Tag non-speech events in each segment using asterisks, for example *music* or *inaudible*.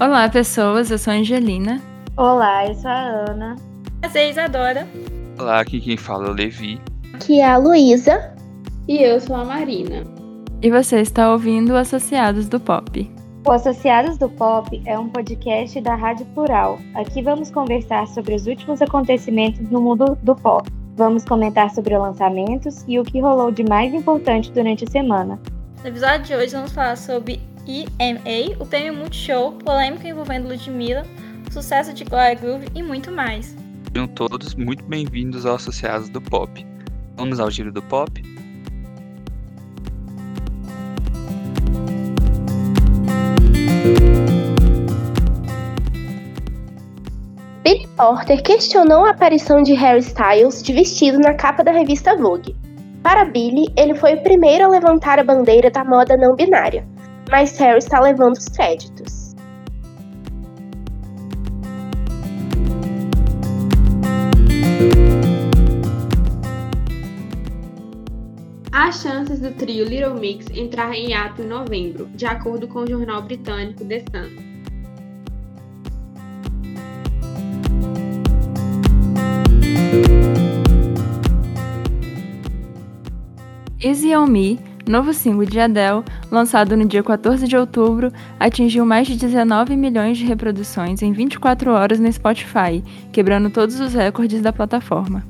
Olá, pessoas. Eu sou a Angelina. Olá, eu sou a Ana. Prazer, é Isadora. Olá, aqui quem fala é o Levi. Aqui é a Luísa. E eu sou a Marina. E você está ouvindo o Associados do Pop. O Associados do Pop é um podcast da Rádio Plural. Aqui vamos conversar sobre os últimos acontecimentos no mundo do pop. Vamos comentar sobre lançamentos e o que rolou de mais importante durante a semana. No episódio de hoje vamos falar sobre EMA, o prêmio Multishow, polêmica envolvendo Ludmilla, o sucesso de Gloria Groove e muito mais. Sejam todos muito bem-vindos ao Associados do Pop. Vamos ao giro do pop? Billy Porter questionou a aparição de Harry Styles de vestido na capa da revista Vogue. Para Billy, ele foi o primeiro a levantar a bandeira da moda não binária, mas Harry está levando os créditos. Há chances do trio Little Mix entrar em ato em novembro, de acordo com o jornal britânico The Sun. Easy on Me, novo single de Adele, lançado no dia 14 de outubro, atingiu mais de 19 milhões de reproduções em 24 horas no Spotify, quebrando todos os recordes da plataforma.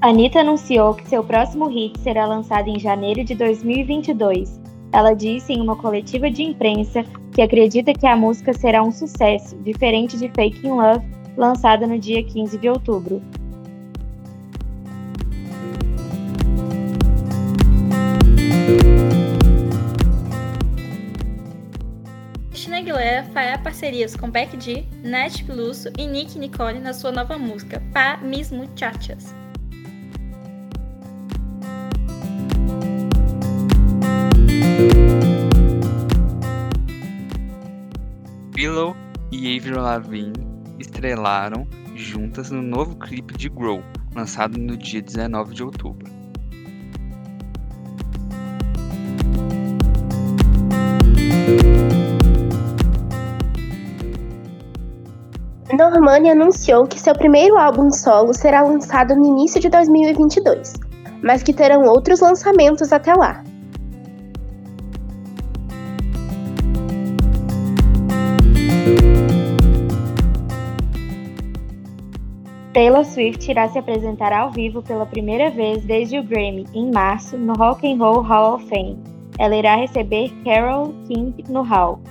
Anitta anunciou que seu próximo hit será lançado em janeiro de 2022. Ela disse em uma coletiva de imprensa que acredita que a música será um sucesso, diferente de Fake in Love, lançada no dia 15 de outubro. Christina Aguilera fará parcerias com Beck G, Nath Peluso e Nick Nicole na sua nova música, Pa Mis Muchachas. Willow e Avril Lavigne estrelaram juntas no novo clipe de Grow, lançado no dia 19 de outubro. Normani anunciou que seu primeiro álbum solo será lançado no início de 2022, mas que terão outros lançamentos até lá. Taylor Swift irá se apresentar ao vivo pela primeira vez desde o Grammy, em março, no Rock and Roll Hall of Fame. Ela irá receber Carole King no Hall.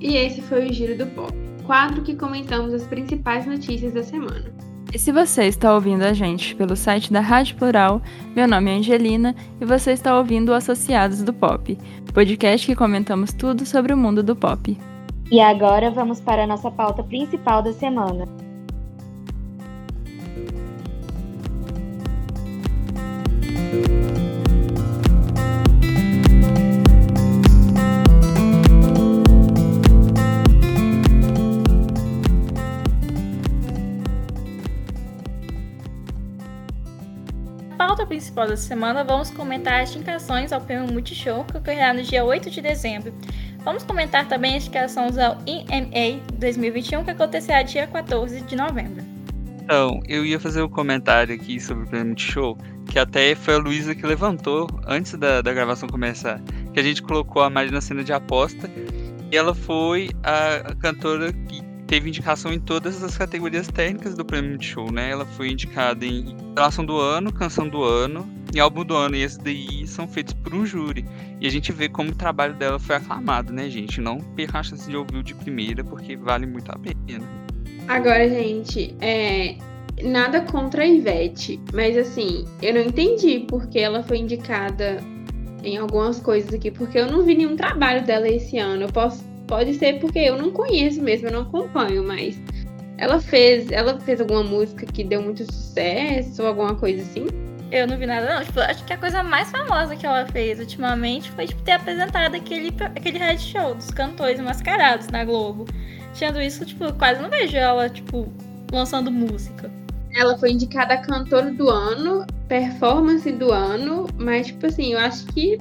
E esse foi o Giro do Pop, quadro que comentamos as principais notícias da semana. E se você está ouvindo a gente pelo site da Rádio Plural, meu nome é Angelina e você está ouvindo o Associados do Pop, podcast que comentamos tudo sobre o mundo do pop. E agora vamos para a nossa pauta principal da semana. Principal da semana, vamos comentar as indicações ao prêmio Multishow, que ocorrerá no dia 8 de dezembro. Vamos comentar também as indicações ao EMA 2021, que acontecerá dia 14 de novembro. Então, eu ia fazer um comentário aqui sobre o prêmio Multishow, que até foi a Luísa que levantou antes da, da gravação começar, que a gente colocou a Mari na cena de aposta, e ela foi a cantora que teve indicação em todas as categorias técnicas do prêmio Multishow, né? Ela foi indicada em Relação do Ano, Canção do Ano e Álbum do Ano, e esses daí são feitos por um júri. E a gente vê como o trabalho dela foi aclamado, né, gente? Não perca a chance de ouvir de primeira, porque vale muito a pena. Agora, gente, é, nada contra a Ivete, mas assim, eu não entendi porque ela foi indicada em algumas coisas aqui, porque eu não vi nenhum trabalho dela esse ano. Eu posso, pode ser porque eu não conheço mesmo, eu não acompanho, mas ela fez, ela fez alguma música que deu muito sucesso ou alguma coisa assim? Eu não vi nada, não. Tipo, acho que a coisa mais famosa que ela fez ultimamente foi tipo, ter apresentado aquele, aquele reality show dos cantores mascarados na Globo. Tendo isso, tipo, quase não vejo ela, tipo, lançando música. Ela foi indicada a cantora do ano, performance do ano, mas, tipo assim, eu acho que.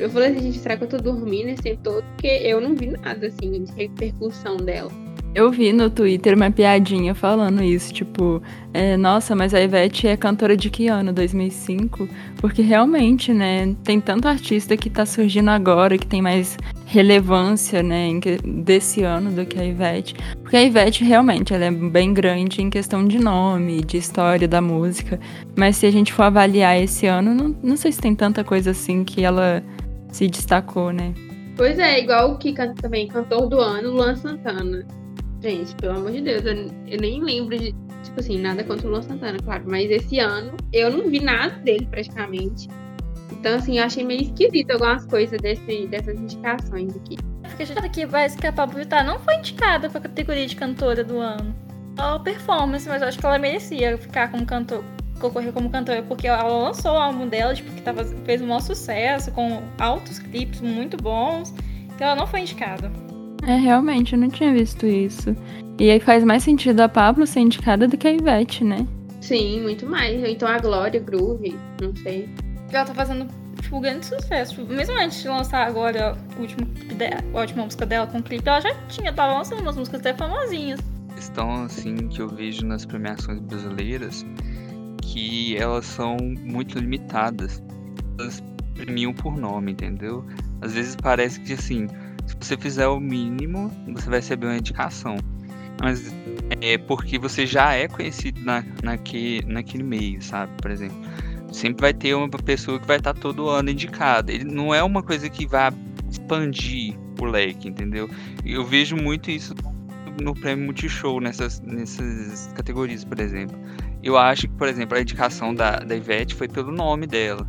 Eu falei assim, gente, será que eu tô dormindo esse tempo todo? Porque eu não vi nada, assim, de repercussão dela. Eu vi no Twitter uma piadinha falando isso, tipo, é, nossa, mas a Ivete é cantora de que ano? 2005? Porque realmente, né, tem tanto artista que tá surgindo agora, que tem mais relevância, né, desse ano do que a Ivete. Porque a Ivete realmente, ela é bem grande em questão de nome, de história da música. Mas se a gente for avaliar esse ano, não, não sei se tem tanta coisa assim que ela se destacou, né? Pois é, igual o que canta também, cantor do ano, Luan Santana. Gente, pelo amor de Deus, eu, eu nem lembro de, tipo assim, nada contra o Luan Santana, claro. Mas esse ano eu não vi nada dele praticamente. Então, assim, eu achei meio esquisito algumas coisas desse, dessas indicações aqui. Porque a gente que vai escapar por Vittar não foi indicada pra categoria de cantora do ano. Só performance, mas eu acho que ela merecia ficar como cantor, concorrer como cantora, porque ela lançou o álbum dela, tipo, que tava, fez um maior sucesso, com altos clipes muito bons. Então ela não foi indicada. É, realmente, eu não tinha visto isso. E aí faz mais sentido a Pablo ser indicada do que a Ivete, né? Sim, muito mais. Então a Glória, Groove, não sei. Ela tá fazendo, tipo, grande sucesso. Tipo, mesmo antes de lançar agora o último dela, a última música dela com o clipe, ela já tinha, tava lançando umas músicas até famosinhas. Questão, assim, que eu vejo nas premiações brasileiras, que elas são muito limitadas. Elas premiam por nome, entendeu? Às vezes parece que, assim, se você fizer o mínimo, você vai receber uma indicação. Mas é porque você já é conhecido na, naque, naquele meio, sabe? Por exemplo, sempre vai ter uma pessoa que vai estar todo ano indicada. Ele não é uma coisa que vai expandir o leque, entendeu? Eu vejo muito isso no prêmio Multishow, nessas, nessas categorias, por exemplo. Eu acho que, por exemplo, a indicação da, da Ivete foi pelo nome dela.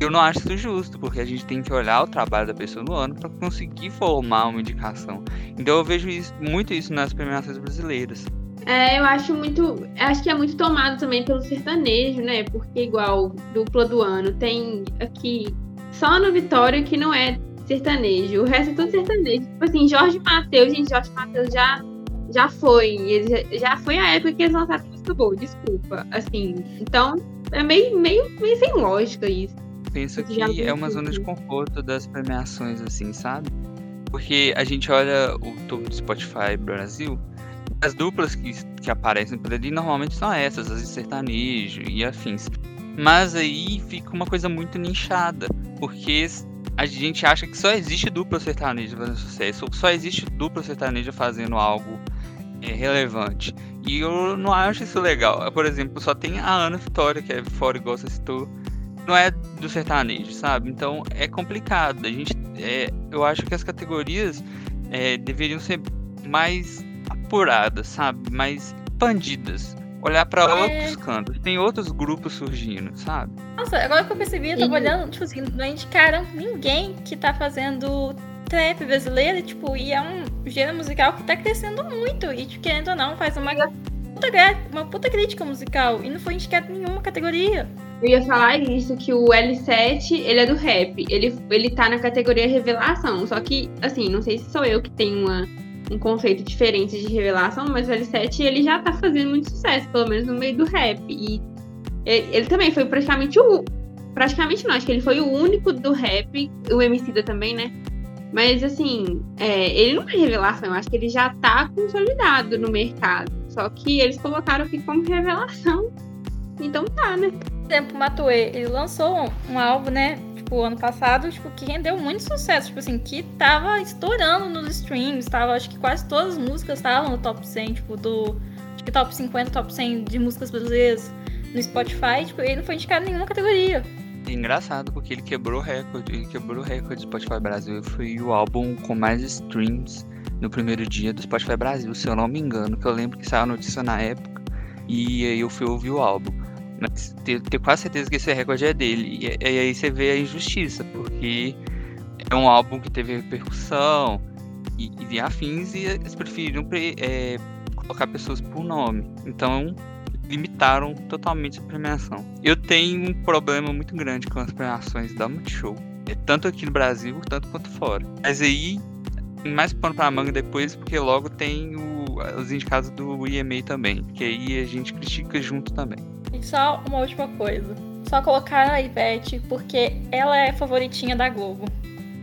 Eu não acho isso justo, porque a gente tem que olhar o trabalho da pessoa no ano para conseguir formar uma indicação. Então eu vejo isso, muito isso nas premiações brasileiras. É, eu acho muito. Acho que é muito tomado também pelo sertanejo, né? Porque, igual, dupla do ano, tem aqui só no Vitória que não é sertanejo. O resto é tudo sertanejo. Tipo assim, Jorge Matheus, gente, Jorge Matheus já, já foi. Ele já, foi a época que eles lançaram música boa, desculpa. Assim, então é meio, meio, meio sem lógica isso penso que é uma zona de conforto das premiações, assim, sabe? Porque a gente olha o topo do Spotify Brasil, as duplas que, que aparecem por ali normalmente são essas, as de sertanejo e afins. Mas aí fica uma coisa muito nichada, porque a gente acha que só existe dupla sertaneja fazendo sucesso, ou só existe dupla sertaneja fazendo algo é, relevante. E eu não acho isso legal. Por exemplo, só tem a Ana Vitória, que é fora igual você citou, não é do sertanejo, sabe? Então é complicado. A gente, é, eu acho que as categorias é, deveriam ser mais apuradas, sabe? Mais expandidas. Olhar para é... outros cantos. Tem outros grupos surgindo, sabe? Nossa, agora que eu percebi, eu tava olhando, tipo assim, não indicaram ninguém que tá fazendo trap brasileiro, tipo, e é um gênero musical que tá crescendo muito. E, tipo, querendo ou não, faz uma puta, uma puta crítica musical. E não foi indicado em nenhuma categoria. Eu ia falar isso, que o L7, ele é do rap. Ele, ele tá na categoria revelação. Só que, assim, não sei se sou eu que tenho uma, um conceito diferente de revelação, mas o L7, ele já tá fazendo muito sucesso, pelo menos no meio do rap. E ele, também foi praticamente o... Praticamente não, acho que ele foi o único do rap, o Emicida também, né? Mas, assim, é, ele não é revelação. Eu acho que ele já tá consolidado no mercado. Só que eles colocaram aqui como revelação. Então tá, né? Por exemplo, o Matue, ele lançou um álbum, né? Tipo, ano passado, tipo, que rendeu muito sucesso. Tipo assim, que tava estourando nos streams. Tava, acho que quase todas as músicas estavam no top 100, tipo, do. Top 50, top 100 de músicas brasileiras no Spotify. Tipo, ele não foi indicado em nenhuma categoria. É engraçado, porque ele quebrou recorde. Ele quebrou recorde do Spotify Brasil. Foi o álbum com mais streams no primeiro dia do Spotify Brasil, se eu não me engano. Que eu lembro que saiu a notícia na época. E aí eu fui ouvir o álbum. Mas tenho, tenho quase certeza que esse recorde é dele. E, e, aí você vê a injustiça, porque é um álbum que teve repercussão e, e afins, e eles preferiram é, colocar pessoas por nome. Então, limitaram totalmente a premiação. Eu tenho um problema muito grande com as premiações da Multishow. É tanto aqui no Brasil, tanto quanto fora. Mas aí, mais pano pra manga depois, porque logo tem o, os indicados do IMA também. Que aí a gente critica junto também. E só uma última coisa. Só colocar a Ivete porque ela é favoritinha da Globo.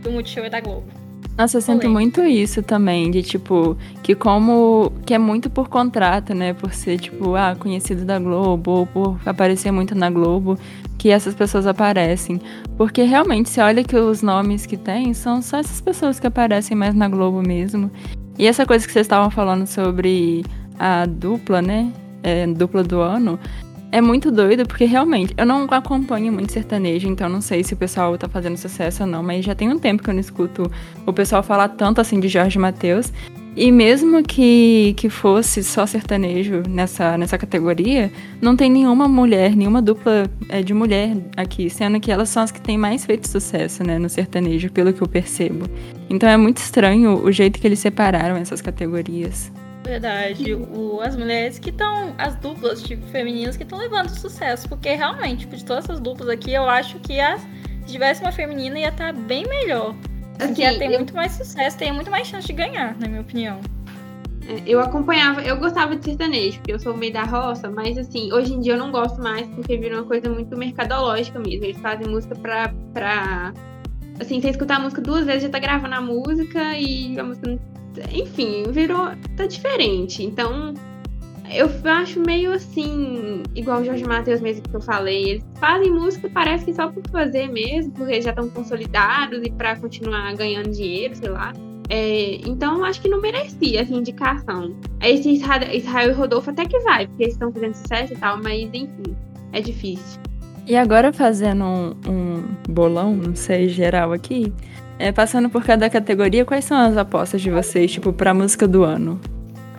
Do Multishow é da Globo. Nossa, eu sinto muito isso também, de tipo, que como. que é muito por contrato, né? Por ser, tipo, ah, conhecido da Globo, ou por aparecer muito na Globo, que essas pessoas aparecem. Porque realmente, você olha que os nomes que tem são só essas pessoas que aparecem mais na Globo mesmo. E essa coisa que vocês estavam falando sobre a dupla, né? É, dupla do ano. É muito doido, porque realmente eu não acompanho muito sertanejo, então não sei se o pessoal tá fazendo sucesso ou não, mas já tem um tempo que eu não escuto o pessoal falar tanto assim de Jorge Mateus. E mesmo que, que fosse só sertanejo nessa, nessa categoria, não tem nenhuma mulher, nenhuma dupla é, de mulher aqui, sendo que elas são as que têm mais feito sucesso né, no sertanejo, pelo que eu percebo. Então é muito estranho o jeito que eles separaram essas categorias. Verdade. O, as mulheres que estão. As duplas tipo, femininas que estão levando sucesso. Porque realmente, tipo, de todas essas duplas aqui, eu acho que as, se tivesse uma feminina ia estar bem melhor. Assim, Porque ia ter eu, muito mais sucesso, tem muito mais chance de ganhar, na minha opinião. é, eu acompanhava, eu gostava de sertanejo, porque eu sou meio da roça, mas assim, hoje em dia eu não gosto mais porque virou uma coisa muito mercadológica mesmo. Eles fazem música pra. pra assim, você escutar a música duas vezes já tá gravando a música e a música não enfim, virou. tá diferente. Então, eu acho meio assim, igual o Jorge Matheus mesmo que eu falei. Eles fazem música, parece que só por fazer mesmo, porque já estão consolidados e pra continuar ganhando dinheiro, sei lá. É, então, acho que não merecia essa indicação. Esse Israel, Israel e Rodolfo até que vai, porque eles estão fazendo sucesso e tal, mas enfim, é difícil. E agora fazendo um, um bolão, não sei, geral aqui, é, passando por cada categoria, quais são as apostas de vocês, tipo, pra música do ano?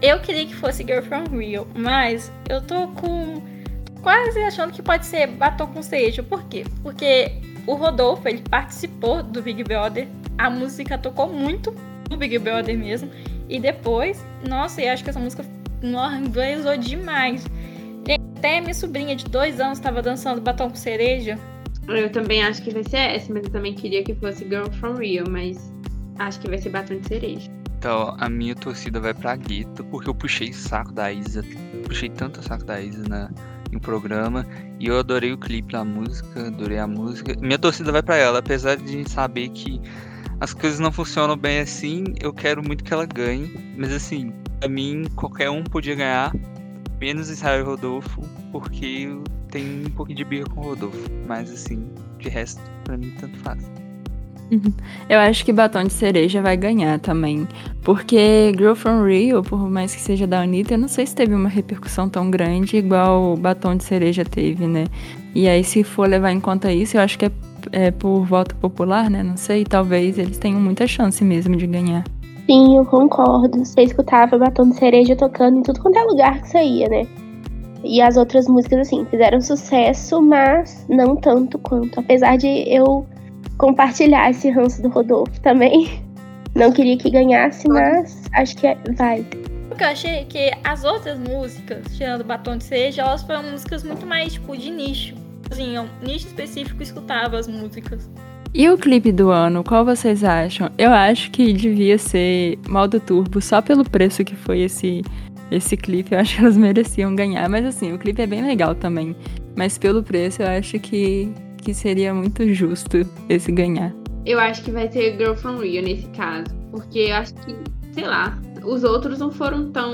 Eu queria que fosse Girl From Rio, mas eu tô com. quase achando que pode ser Batom com Cereja. Por quê? Porque o Rodolfo, ele participou do Big Brother, a música tocou muito no Big Brother mesmo, e depois, nossa, eu acho que essa música organizou demais. Até minha sobrinha de dois anos estava dançando Batom com Cereja. Eu também acho que vai ser essa, mas eu também queria que fosse Girl From Rio, mas acho que vai ser Batom de Cereja. Então, a minha torcida vai pra Guita, porque eu puxei saco da Isa. Puxei tanto saco da Isa na, em programa. E eu adorei o clipe da música, adorei a música. Minha torcida vai pra ela, apesar de saber que as coisas não funcionam bem assim, eu quero muito que ela ganhe. Mas assim, pra mim, qualquer um podia ganhar, menos Israel e Rodolfo, porque tenho um pouquinho de birra com o Rodolfo. Mas assim, de resto, pra mim, tanto faz. Eu acho que Batom de Cereja vai ganhar também. Porque Girl From Rio, por mais que seja da Anitta, eu não sei se teve uma repercussão tão grande igual Batom de Cereja teve, né? E aí, se for levar em conta isso, eu acho que é, é por voto popular, né? Não sei, talvez eles tenham muita chance mesmo de ganhar. Sim, eu concordo. Você escutava Batom de Cereja tocando em tudo quanto é lugar que ia, né? E as outras músicas, assim, fizeram sucesso, mas não tanto quanto. Apesar de eu compartilhar esse ranço do Rodolfo também. *laughs* Não queria que ganhasse, mas acho que é. Porque eu achei que as outras músicas, tirando Batom de Cereja, elas foram músicas muito mais, tipo, de nicho. Assim, um nicho específico escutava as músicas. E o clipe do ano, qual vocês acham? Eu acho que devia ser Modo Turbo, só pelo preço que foi esse, esse clipe. Eu acho que elas *laughs* mereciam ganhar. Mas assim, o clipe é bem legal também. Mas pelo preço, eu acho que, que seria muito justo esse ganhar. Eu acho que vai ser Girl From Rio nesse caso. Porque eu acho que, sei lá, os outros não foram tão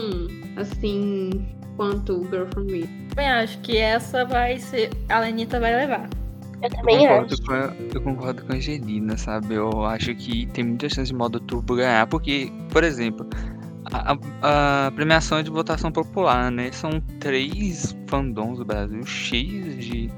assim quanto Girl From Rio. Também acho que essa vai ser. A Lenita vai levar. Eu Eu também concordo, acho. com a, eu concordo com a Angelina, sabe? Eu acho que tem muita chance de modo turbo ganhar, porque, por exemplo, a, a- a premiação é de votação popular, né? São três fandoms do Brasil cheios de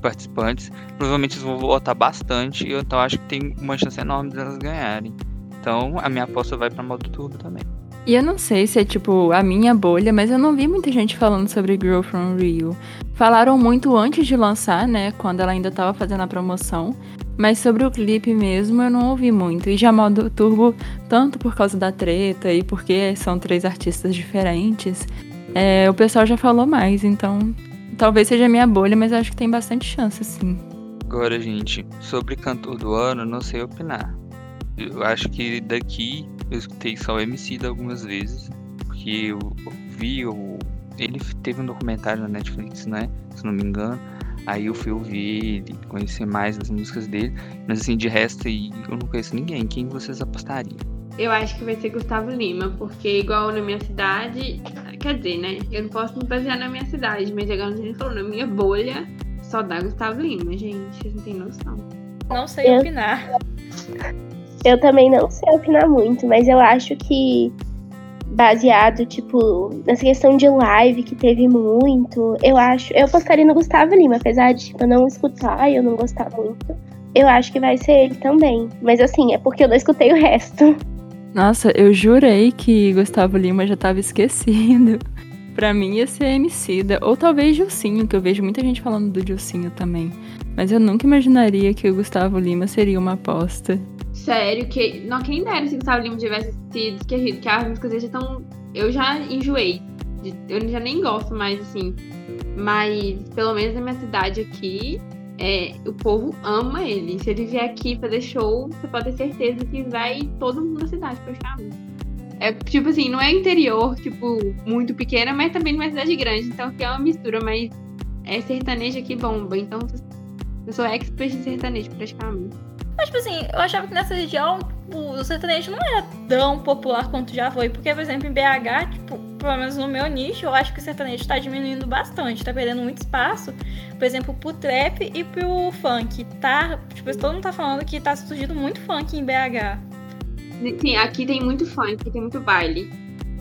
participantes. Provavelmente eles vão votar bastante, eu então acho que tem uma chance enorme delas ganharem. Então a minha aposta vai pra modo turbo também. E eu não sei se é tipo a minha bolha, mas eu não vi muita gente falando sobre Girl From Rio. Falaram muito antes de lançar, né? Quando ela ainda tava fazendo a promoção. Mas sobre o clipe mesmo eu não ouvi muito. E já modo turbo, tanto por causa da treta e porque são três artistas diferentes. é, o pessoal já falou mais, então talvez seja a minha bolha, mas acho que tem bastante chance, sim. Agora, gente, sobre cantor do ano, não sei opinar. Eu acho que daqui eu escutei só o MC da algumas vezes, porque eu vi o. Ele teve um documentário na Netflix, né? Se não me engano. Aí eu fui ouvir ele, conhecer mais das músicas dele. Mas assim, de resto eu não conheço ninguém. Quem vocês apostariam? Eu acho que vai ser Gustavo Lima, porque igual na minha cidade, quer dizer, né? Eu não posso me basear na minha cidade, mas igual a gente falou, na minha bolha só dá Gustavo Lima, gente. Vocês não têm noção. Não sei Eu- opinar. *laughs* Eu também não sei opinar muito, mas eu acho que baseado, tipo, nessa questão de live que teve muito, eu acho. Eu apostaria no Gustavo Lima, apesar de tipo, eu não escutar e eu não gostar muito. Eu acho que vai ser ele também. Mas assim, é porque eu não escutei o resto. Nossa, eu jurei que Gustavo Lima já tava esquecido. *laughs* pra mim ia ser Emicida, ou talvez Gilcinho, que eu vejo muita gente falando do Gilcinho também. Mas eu nunca imaginaria que o Gustavo Lima seria uma aposta. Sério, que. Não, quem dera se Gustavo Lima tivesse sido esquecido, que as músicas dele já estão. Eu já enjoei. Eu já nem gosto mais, assim. Mas, pelo menos na minha cidade aqui, é, o povo ama ele. Se ele vier aqui fazer show, você pode ter certeza que vai todo mundo da cidade praticamente. É tipo assim, não é interior, tipo, muito pequena, mas também não é cidade grande. Então aqui é uma mistura, mas é sertanejo aqui bomba. Então eu sou expert em sertanejo praticamente. Mas, tipo assim, eu achava que nessa região o sertanejo não era tão popular quanto já foi. Porque, por exemplo, em BH, tipo, pelo menos no meu nicho, eu acho que o sertanejo tá diminuindo bastante. Tá perdendo muito espaço, por exemplo, pro trap e pro funk. Tá, tipo, todo mundo tá falando que tá surgindo muito funk em BH. Sim, aqui tem muito funk, tem muito baile.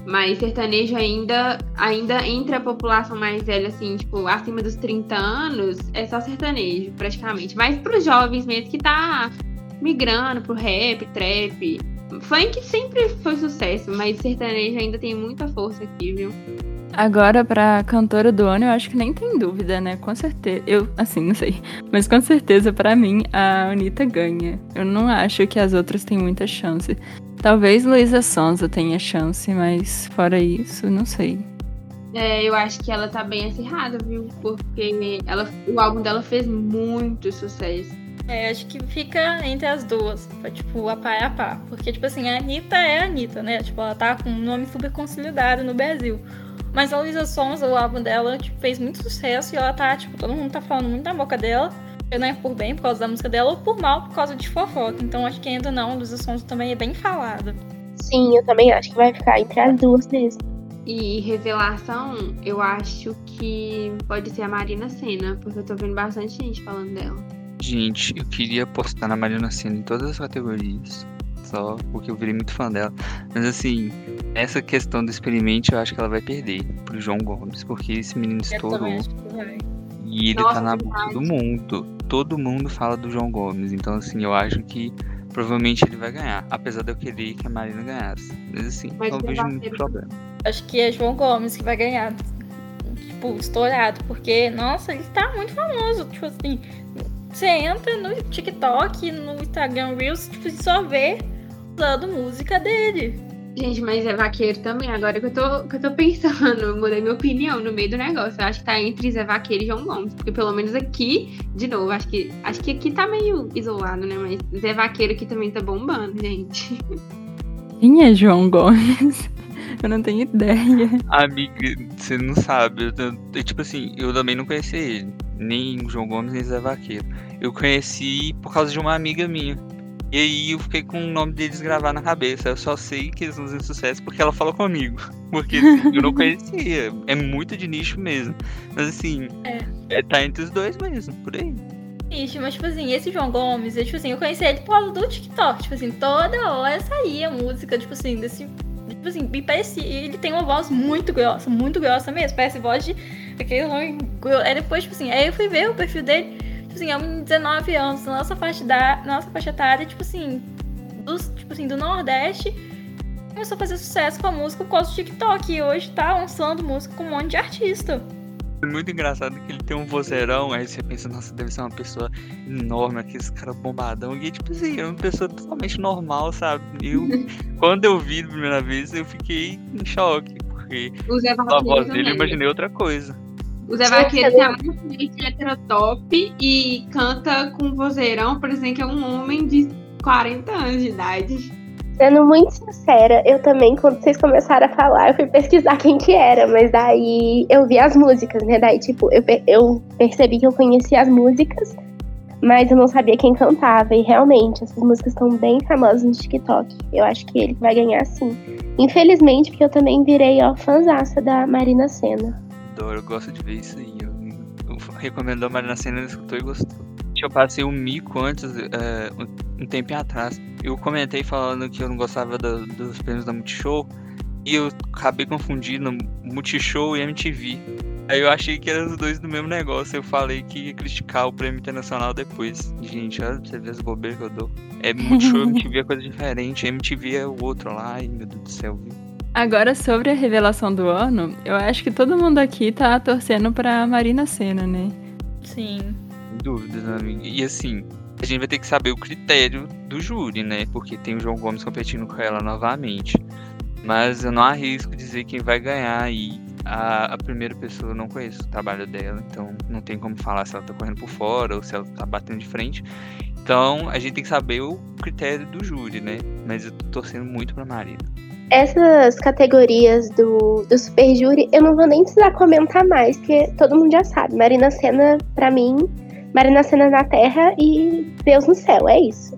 Mas sertanejo ainda, ainda entre a população mais velha, assim, tipo, acima dos 30 anos, é só sertanejo, praticamente. Mas pros jovens mesmo que tá migrando pro rap, trap. Funk sempre foi sucesso, mas sertanejo ainda tem muita força aqui, viu? Agora, pra cantora do ano, eu acho que nem tem dúvida, né? Com certeza. Eu, assim, não sei. Mas com certeza, pra mim, a Anitta ganha. Eu não acho que as outras têm muita chance. Talvez Luísa Sonza tenha chance, mas fora isso, não sei. É, eu acho que ela tá bem acirrada, viu? Porque ela, o álbum dela fez muito sucesso. É, acho que fica entre as duas, pra, tipo, a par a par. Porque, tipo assim, a Anitta é a Anitta, né? Tipo, ela tá com um nome super consolidado no Brasil. Mas a Luísa Sonza, o álbum dela, tipo, fez muito sucesso e ela tá, tipo, todo mundo tá falando muito na boca dela. Não é por bem por causa da música dela ou por mal por causa de fofoca. Então acho que ainda não, a Luísa Sonza também é bem falada. Sim, eu também acho que vai ficar entre as duas mesmo. E revelação, eu acho que pode ser a Marina Senna, porque eu tô vendo bastante gente falando dela. Gente, eu queria apostar na Mariana Senna em todas as categorias. Só porque eu virei muito fã dela. Mas assim, essa questão do experimente eu acho que ela vai perder pro João Gomes. Porque esse menino estourou. E ele Nossa, tá na boca do mundo. Todo mundo fala do João Gomes. Então, assim, eu acho que provavelmente ele vai ganhar. Apesar de eu querer que a Marina ganhasse. Mas, assim, Mas não vejo muito problema. Acho que é João Gomes que vai ganhar. Tipo, estourado. Porque, nossa, ele tá muito famoso. Tipo assim, você entra no TikTok, no Instagram Reels, tipo, você só vê usando música dele. Gente, mas é vaqueiro também, agora que eu tô, que eu tô pensando, eu mudei minha opinião no meio do negócio. Eu acho que tá entre Zé Vaqueiro e João Gomes. Porque pelo menos aqui, de novo, acho que, acho que aqui tá meio isolado, né? Mas Zé Vaqueiro aqui também tá bombando, gente. Quem é João Gomes? Eu não tenho ideia. Amiga, você não sabe. Eu, eu- tipo assim, eu também não conheci ele. Nem o João Gomes, nem Zé Vaqueiro. Eu conheci por causa de uma amiga minha. E aí eu fiquei com o nome deles gravado na cabeça. Eu só sei que eles fazem sucesso porque ela falou comigo. *laughs* Porque assim, eu não conhecia. É muito de nicho mesmo. Mas assim, é, tá entre os dois mesmo, por aí. Ixi, mas tipo assim, esse João Gomes, eu, tipo assim, eu conheci ele por causa do TikTok. Tipo assim, toda hora saía música, tipo assim, desse. Tipo assim, me parecia. Ele tem uma voz muito grossa, muito grossa mesmo. Parece voz de. Aquele homem Aí depois, tipo assim, aí eu fui ver o perfil dele. Tipo assim, é um de 19 anos, nossa faixa, da, nossa faixa etária, tipo assim, dos, tipo assim, do Nordeste. Começou a fazer sucesso com a música causa do TikTok. E hoje tá lançando música com um monte de artista. É muito engraçado que ele tem um vozeirão, aí você pensa, nossa, deve ser uma pessoa enorme, aqueles cara bombadão. E tipo assim, é uma pessoa totalmente normal, sabe? Eu, *laughs* quando eu vi a primeira vez, eu fiquei em choque, porque a voz dele eu imaginei outra coisa. O Zé Vaqueiro tem a frente heterotop e canta com vozeirão, parecendo que é um homem de 40 anos de idade. Sendo muito sincera, eu também, quando vocês começaram a falar, eu fui pesquisar quem que era, mas daí eu vi as músicas, né? Daí, tipo, eu, eu percebi que eu conhecia as músicas, mas eu não sabia quem cantava. E realmente, essas músicas estão bem famosas no TikTok. Eu acho que ele vai ganhar sim. Infelizmente, porque eu também virei, ó, fãzaça da Marina Senna. Adoro, eu gosto de ver isso aí. Eu, eu recomendo a Marina Senna, ele escutou e gostou. Eu passei um mico antes, é, um, tempinho atrás. Eu comentei falando que eu não gostava da- dos prêmios da Multishow. E eu acabei confundindo Multishow e MTV. Aí eu achei que eram os dois do mesmo negócio. Eu falei que ia criticar o prêmio internacional depois. Gente, olha pra você ver as bobeiras que eu dou. É Multishow e *laughs* MTV é coisa diferente. MTV é o outro lá. Ai, meu Deus do céu, viu? Agora, sobre a revelação do ano, eu acho que todo mundo aqui tá torcendo pra Marina Senna, né? Sim. Sem dúvidas, né, amiga. E assim, a gente vai ter que saber o critério do júri, né? Porque tem o João Gomes competindo com ela novamente. Mas eu não arrisco dizer quem vai ganhar aí. A, a primeira pessoa eu não conheço o trabalho dela, então não tem como falar se ela tá correndo por fora ou se ela tá batendo de frente. Então a gente tem que saber o critério do júri, né? Mas eu tô torcendo muito pra Marina. Essas categorias do, do Super Júri, eu não vou nem precisar comentar mais, porque todo mundo já sabe. Marina Senna, pra mim, Marina Senna na Terra e Deus no céu, é isso.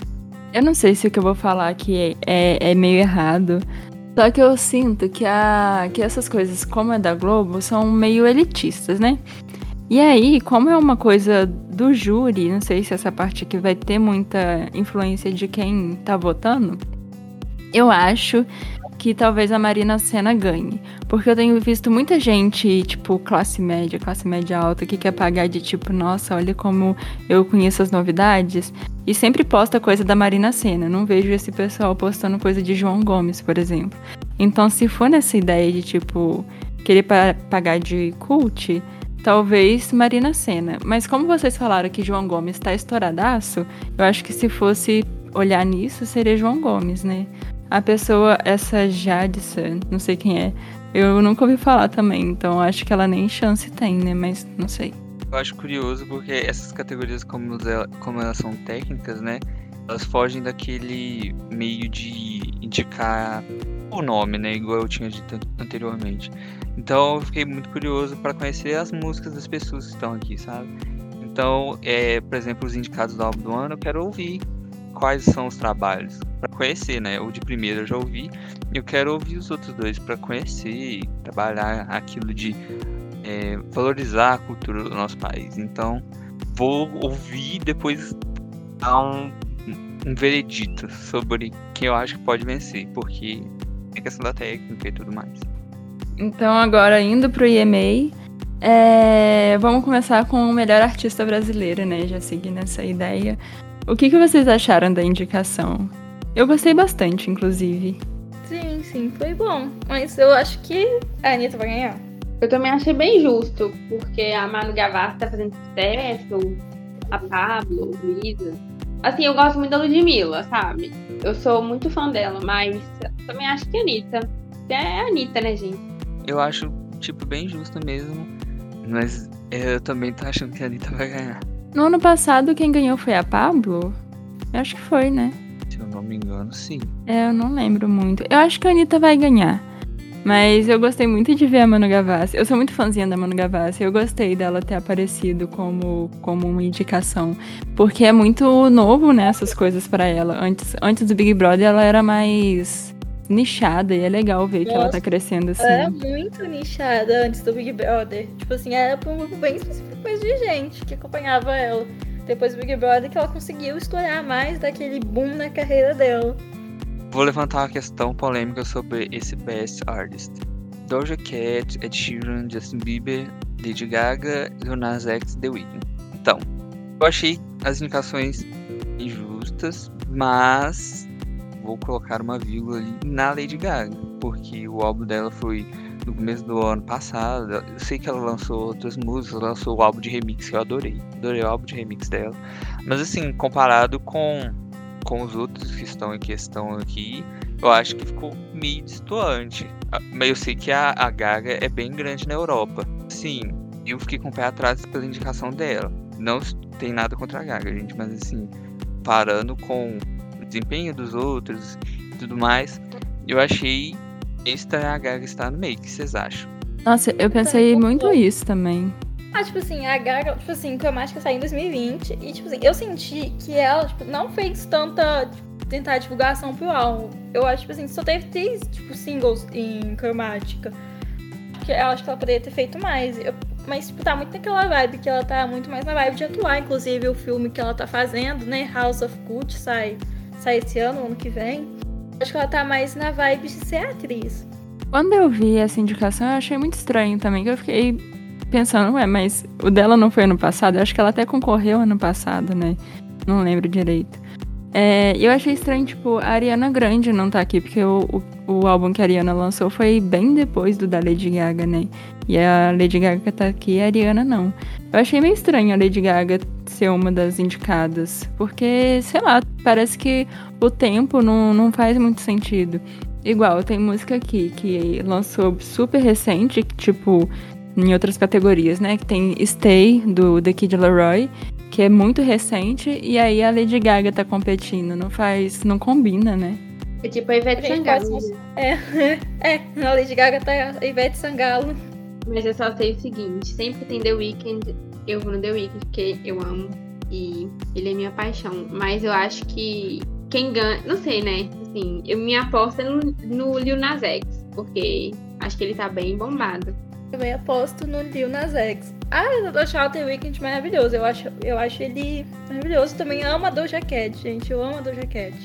Eu não sei se o que eu vou falar aqui é, é, é meio errado. Só que eu sinto que, a, que essas coisas, como é da Globo, são meio elitistas, né? E aí, como é uma coisa do júri, não sei se essa parte aqui vai ter muita influência de quem tá votando, eu acho que talvez a Marina Senna ganhe. Porque eu tenho visto muita gente, tipo, classe média, classe média alta, que quer pagar de tipo, nossa, olha como eu conheço as novidades. E sempre posta coisa da Marina Senna. Não vejo esse pessoal postando coisa de João Gomes, por exemplo. Então, se for nessa ideia de, tipo, querer pa- pagar de cult, talvez Marina Senna. Mas como vocês falaram que João Gomes tá estouradaço, eu acho que se fosse olhar nisso, seria João Gomes, né? A pessoa, essa Jadissa, não sei quem é, eu nunca ouvi falar também, então acho que ela nem chance tem, né? Mas não sei. Eu acho curioso porque essas categorias, como, como elas são técnicas, né? Elas fogem daquele meio de indicar o nome, né? Igual eu tinha dito anteriormente. Então eu fiquei muito curioso para conhecer as músicas das pessoas que estão aqui, sabe? Então, é, por exemplo, os indicados do álbum do ano, eu quero ouvir quais são os trabalhos para conhecer, né? O de primeiro eu já ouvi, eu quero ouvir os outros dois para conhecer e trabalhar aquilo de é, valorizar a cultura do nosso país. Então, vou ouvir e depois dar um, um veredito sobre quem eu acho que pode vencer, porque é questão da técnica e tudo mais. Então, agora indo pro EMA, é, vamos começar com o melhor artista brasileiro, né? Já seguindo essa ideia. O que, que vocês acharam da indicação? Eu gostei bastante, inclusive. Sim, sim, foi bom. Mas eu acho que a Anitta vai ganhar. Eu também achei bem justo, porque a Manu Gavassi tá fazendo sucesso, a Pablo, Luísa. Assim, eu gosto muito da Ludmilla, sabe? Eu sou muito fã dela, mas também acho que a Anitta. É a Anitta, né, gente? Eu acho, tipo, bem justo mesmo, mas eu também tô achando que a Anitta vai ganhar. No ano passado, quem ganhou foi a Pablo? Eu acho que foi, né? Se eu não me engano, sim. É, eu não lembro muito. Eu acho que a Anitta vai ganhar. Mas eu gostei muito de ver a Manu Gavassi. Eu sou muito fãzinha da Manu Gavassi. Eu gostei dela ter aparecido como, como uma indicação. Porque é muito novo, né, essas coisas pra ela. Antes, antes do Big Brother, ela era mais nichada. E é legal ver que ela tá Nossa, crescendo assim. Ela era muito nichada antes do Big Brother. Tipo assim, era pra um grupo bem específico de gente que acompanhava ela. Depois do Big Brother que ela conseguiu estourar mais daquele boom na carreira dela. Vou levantar uma questão polêmica sobre esse Best Artist. Doja Cat, Ed Sheeran, Justin Bieber, Lady Gaga, Lil Nas X, The Weeknd. Então, eu achei as indicações injustas, mas vou colocar uma vírgula ali na Lady Gaga, porque o álbum dela foi no começo do ano passado. Eu sei que ela lançou outras músicas, lançou o álbum de remix que eu adorei. Adorei o álbum de remix dela. Mas assim, comparado com, com os outros que estão em questão aqui, eu acho que ficou meio distoante. Ah, mas eu sei que a, a Gaga é bem grande na Europa. Sim, eu fiquei com o pé atrás pela indicação dela. Não tem nada contra a Gaga, gente, mas assim, parando com desempenho dos outros e tudo mais, eu achei esta a Gaga está no meio. O que vocês acham? Nossa, eu pensei muito isso também. Ah, tipo assim, a Gaga, tipo assim, Cromática saiu em 2020 e, tipo assim, eu senti que ela, tipo, não fez tanta, tipo, tentar divulgação pro álbum. Eu acho, tipo assim, só teve três, tipo, singles em Cromática. Que eu acho que ela poderia ter feito mais. Eu, mas, tipo, tá muito naquela vibe, que ela tá muito mais na vibe de atuar. Inclusive, o filme que ela tá fazendo, né, House of Gucci, sai, sai esse ano, ano que vem. Acho que ela tá mais na vibe de ser atriz. Quando eu vi essa indicação, eu achei muito estranho também, que eu fiquei pensando, ué, mas o dela não foi ano passado? Eu acho que ela até concorreu ano passado, né? Não lembro direito. É, eu achei estranho, tipo, a Ariana Grande não tá aqui, porque o, o, o, álbum que a Ariana lançou foi bem depois do da Lady Gaga, né? E a Lady Gaga tá aqui a Ariana não. Eu achei meio estranho a Lady Gaga ser uma das indicadas, porque, sei lá, parece que o tempo não, não faz muito sentido. Igual, tem música aqui que lançou super recente, tipo, em outras categorias, né? Que tem Stay, do The Kid Laroi, que é muito recente, e aí a Lady Gaga tá competindo. Não faz. não combina, né? É tipo a Ivete a Sangalo. É, *laughs* é, a Lady Gaga tá a Ivete Sangalo. Mas eu só sei o seguinte, sempre tem The Weeknd, eu vou no The Weeknd, porque eu amo. E ele é minha paixão. Mas eu acho que quem ganha. Não sei, né? Assim, eu minha aposta é no, no Lil Nas X, porque acho que ele tá bem bombado. Também aposto no Lil Nas X. Ah, eu acho o The Weeknd maravilhoso. Eu acho, eu acho ele maravilhoso. Também amo a Doja Cat, gente. Eu amo a Doja Cat.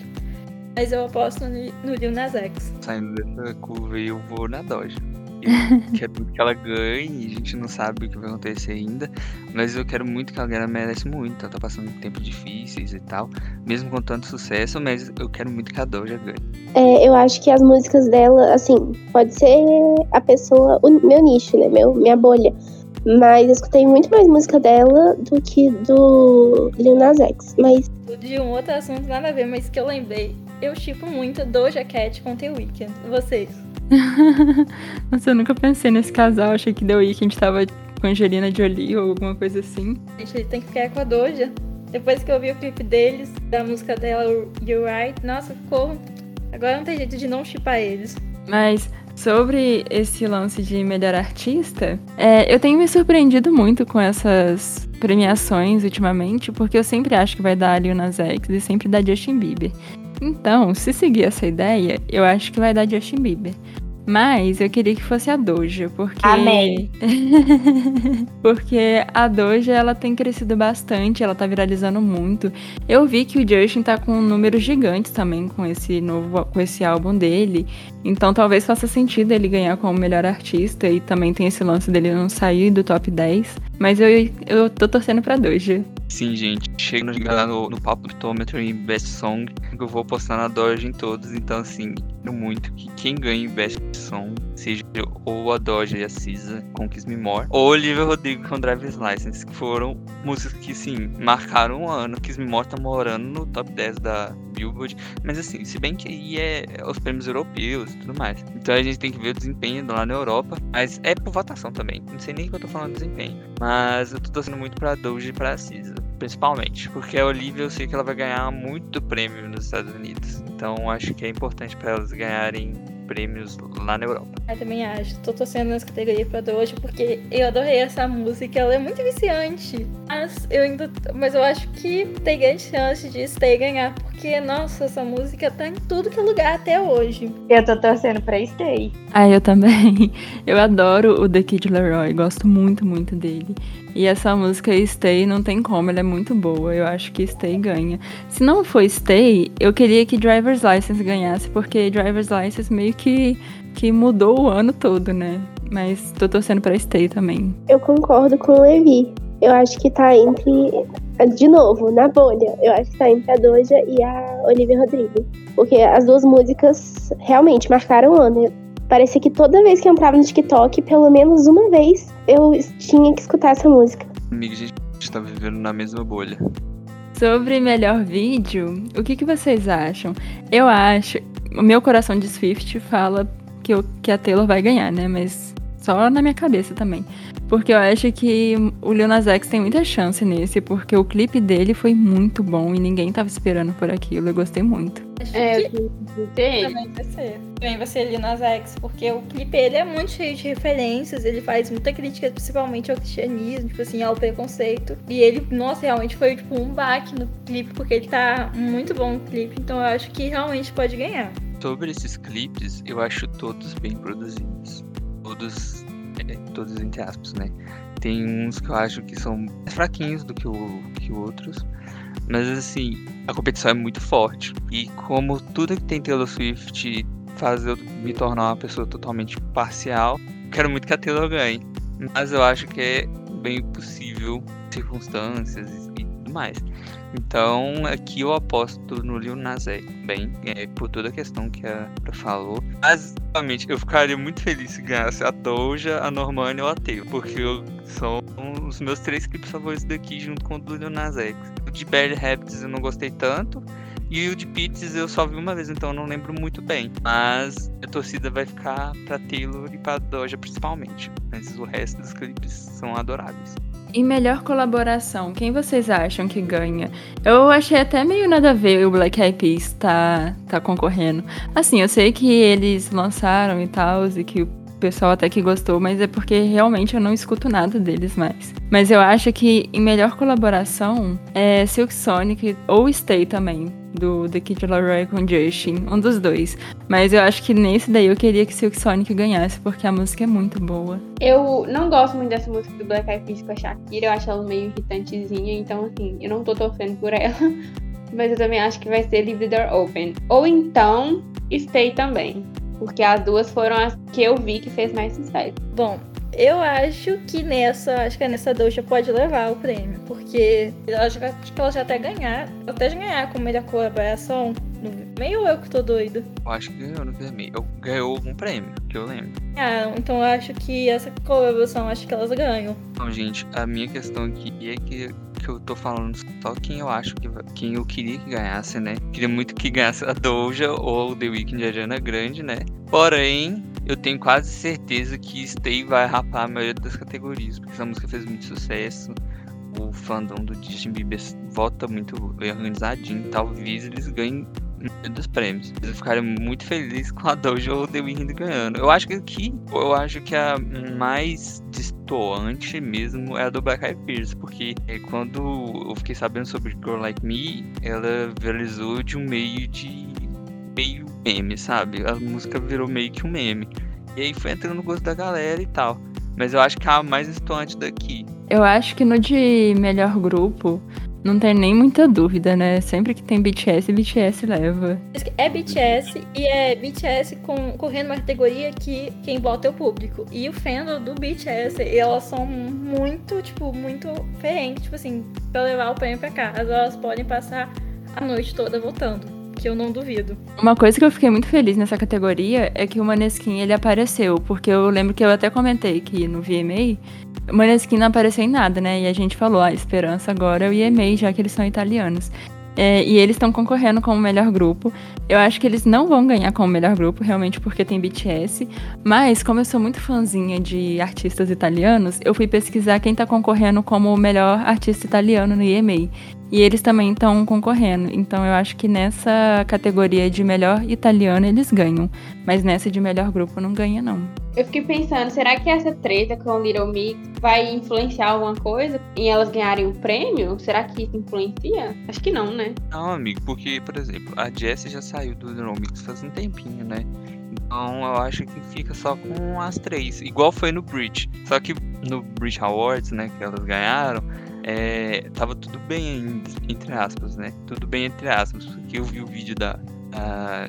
Mas eu aposto no, no Lil Nas X. Saindo dessa curva eu vou na Doja. Eu quero muito que ela ganhe, a gente não sabe o que vai acontecer ainda, mas eu quero muito que ela ganhe, ela merece muito. Ela tá passando tempos difíceis e tal, mesmo com tanto sucesso, mas eu quero muito que a Doja ganhe. É, eu acho que as músicas dela, assim, pode ser a pessoa, o meu nicho, né? Meu, minha bolha. Mas eu escutei muito mais música dela do que do Lil Nas X. Mas. De um outro assunto, nada a ver, mas que eu lembrei. Eu chipo muito Doja Cat com The Weeknd. Vocês? *laughs* Nossa, eu nunca pensei nesse casal. Achei que The Weeknd tava com Angelina Jolie ou alguma coisa assim. Gente, ele tem que ficar com a Doja. Depois que eu vi o clipe deles, da música dela, You Right, nossa, ficou. Agora não tem jeito de não chipar eles. Mas sobre esse lance de melhor artista, é, eu tenho me surpreendido muito com essas premiações ultimamente, porque eu sempre acho que vai dar Lil Nas X e sempre dá Justin Bieber. Então, se seguir essa ideia, eu acho que vai dar Justin Bieber. Mas eu queria que fosse a Doja, porque. Amém. *laughs* porque a Doja, ela tem crescido bastante, ela tá viralizando muito. Eu vi que o Justin tá com números gigantes também com esse novo, com esse álbum dele. Então talvez faça sentido ele ganhar como melhor artista e também tem esse lance dele não sair do top 10. Mas eu, eu tô torcendo pra Doja. Sim, gente. Chega lá no, no Papo Pitômetro em Best Song, eu vou postar na Doja em todos. Então, assim, muito que quem ganhe Best Song seja ou a Doja e a Cisa com Kiss Me More, ou Olivia Rodrigo com Driver's License, que foram músicas que, sim, marcaram um ano. Kiss Me More tá morando no top 10 da Billboard. Mas, assim, se bem que aí é os prêmios europeus e tudo mais. Então a gente tem que ver o desempenho lá na Europa. Mas é por votação também. Não sei nem o que eu tô falando de desempenho. Mas eu tô torcendo muito pra Doja e pra Cisa principalmente, porque a Olivia eu sei que ela vai ganhar muito prêmio nos Estados Unidos, então acho que é importante para elas ganharem prêmios lá na Europa. Eu também acho. Tô torcendo nessa categoria pra hoje porque eu adorei essa música. Ela é muito viciante. Mas eu ainda. Mas eu acho que tem grande chance de Stay ganhar. Porque, nossa, essa música tá em tudo que é lugar até hoje. Eu tô torcendo pra Stay. Ah, eu também. *laughs* Eu adoro o The Kid Leroy. Gosto muito, muito dele. E essa música Stay não tem como, ela é muito boa. Eu acho que Stay ganha. Se não for Stay, eu queria que Driver's License ganhasse, porque Driver's License meio que, que mudou o ano todo, né? Mas tô torcendo pra Stay também. Eu concordo com o Levi. Eu acho que tá entre. De novo, na bolha. Eu acho que tá entre a Doja e a Olivia Rodrigo. Porque as duas músicas realmente marcaram o ano. Parecia que toda vez que eu entrava no TikTok, pelo menos uma vez, eu tinha que escutar essa música. Amigo, a gente tá vivendo na mesma bolha. Sobre melhor vídeo, o que, que vocês acham? Eu acho. O meu coração de Swift fala que, eu, que a Taylor vai ganhar, né? Mas só na minha cabeça também. Porque eu acho que o Lil Nas X tem muita chance nesse, porque o clipe dele foi muito bom e ninguém tava esperando por aquilo. Eu gostei muito. É, que também vai ser. Também vai ser Lil Nas X, porque o clipe ele é muito cheio de referências, ele faz muita crítica, principalmente ao cristianismo, tipo assim, ao preconceito. E ele, nossa, realmente foi tipo um baque no clipe, porque ele tá muito bom no clipe, então eu acho que realmente pode ganhar. Sobre esses clipes, eu acho todos bem produzidos todos, é, todos entre aspas, né? Tem uns que eu acho que são mais fraquinhos do que, o, que outros. Mas assim, a competição é muito forte. E como tudo que tem Taylor Swift faz eu me tornar uma pessoa totalmente parcial, quero muito que a Taylor ganhe. Mas eu acho que é bem possível, circunstâncias e tudo mais. Então, aqui eu aposto no Lil Nas bem, é, por toda a questão que a Pra falou. Mas, eu ficaria muito feliz se ganhasse a Doja, a Normani ou a Taylor, porque eu, são os meus três clipes favoritos daqui, junto com o do Lil Nas X. O de Barry Rapids eu não gostei tanto, e o de Pitts eu só vi uma vez, então eu não lembro muito bem. Mas a torcida vai ficar pra Taylor e pra Doja principalmente. Mas o resto dos clipes são adoráveis. E melhor colaboração, quem vocês acham que ganha? Eu achei até meio nada a ver o Black Eyed Peas tá, tá concorrendo. Assim, eu sei que eles lançaram e tal, e que o pessoal até que gostou, mas é porque realmente eu não escuto nada deles mais. Mas eu acho que em melhor colaboração é Silk Sonic ou Stay também, do The Kid Laroi com Justin, um dos dois. Mas eu acho que nesse daí eu queria que Silk Sonic ganhasse, porque a música é muito boa. Eu não gosto muito dessa música do Black Eyed Peas com a Shakira, eu acho ela meio irritantezinha, então assim, eu não tô torcendo por ela. *laughs* Mas eu também acho que vai ser Leave the Door Open. Ou então, Stay também. Porque as duas foram as que eu vi que fez mais sucesso. Bom, eu acho que nessa, acho que a Nessa Doja pode levar o prêmio, porque eu acho que ela já até ganhar, até ganhar com melhor colaboração. Meio eu que tô doido. Eu acho que ganhou no vermelho. Eu ganhou algum prêmio, que eu lembro. Ah, então eu acho que essa colaboração, acho que elas ganham. Então, gente, a minha questão aqui é que que eu tô falando só quem eu acho que quem eu queria que ganhasse, né? Queria muito que ganhasse a Doja ou The Weeknd de Ariana Grande, né? Porém, eu tenho quase certeza que Stay vai rapar a maioria das categorias, porque essa música fez muito sucesso. O fandom do Justin Bieber vota muito organizadinho, talvez eles ganhem dos prêmios. Eu ficaria muito feliz *laughs* com a Doja ou The Weeknd ganhando. Eu acho que aqui, eu acho que a mais destoante mesmo é a do Black Eyed Peas, porque é, quando eu fiquei sabendo sobre Girl Like Me, ela viralizou de um meio de meio meme, sabe? A música virou meio que um meme. E aí foi entrando no gosto da galera e tal. Mas eu acho que é a mais destoante daqui. Eu acho que no de melhor grupo, não tem nem muita dúvida, né? Sempre que tem BTS, BTS leva. É BTS e é BTS com, correndo uma categoria que quem vota é o público. E o fandom do BTS, elas são muito, tipo, muito ferrenhas, tipo assim, pra levar o prêmio pra cá. Elas podem passar a noite toda votando que eu não duvido. Uma coisa que eu fiquei muito feliz nessa categoria é que o Maneskin ele apareceu, porque eu lembro que eu até comentei que no VMA o Maneskin não apareceu em nada, né? E a gente falou, a esperança agora é o EMA, já que eles são italianos. É, e eles estão concorrendo como melhor grupo. Eu acho que eles não vão ganhar como melhor grupo, realmente, porque tem BTS. Mas, como eu sou muito fãzinha de artistas italianos, eu fui pesquisar quem está concorrendo como melhor artista italiano no EMA. E eles também estão concorrendo. Então eu acho que nessa categoria de melhor italiano eles ganham. Mas nessa de melhor grupo não ganha, não. Eu fiquei pensando, será que essa treta com o Little Mix vai influenciar alguma coisa em elas ganharem o prêmio? Será que isso influencia? Acho que não, né? Não, amigo, porque, por exemplo, a Jessie já saiu do Little Mix faz um tempinho, né? Então eu acho que fica só com as três. Igual foi no Bridge. Só que no Bridge Awards, né, que elas ganharam, é, tava tudo bem, entre aspas, né? Tudo bem, entre aspas, porque eu vi o vídeo da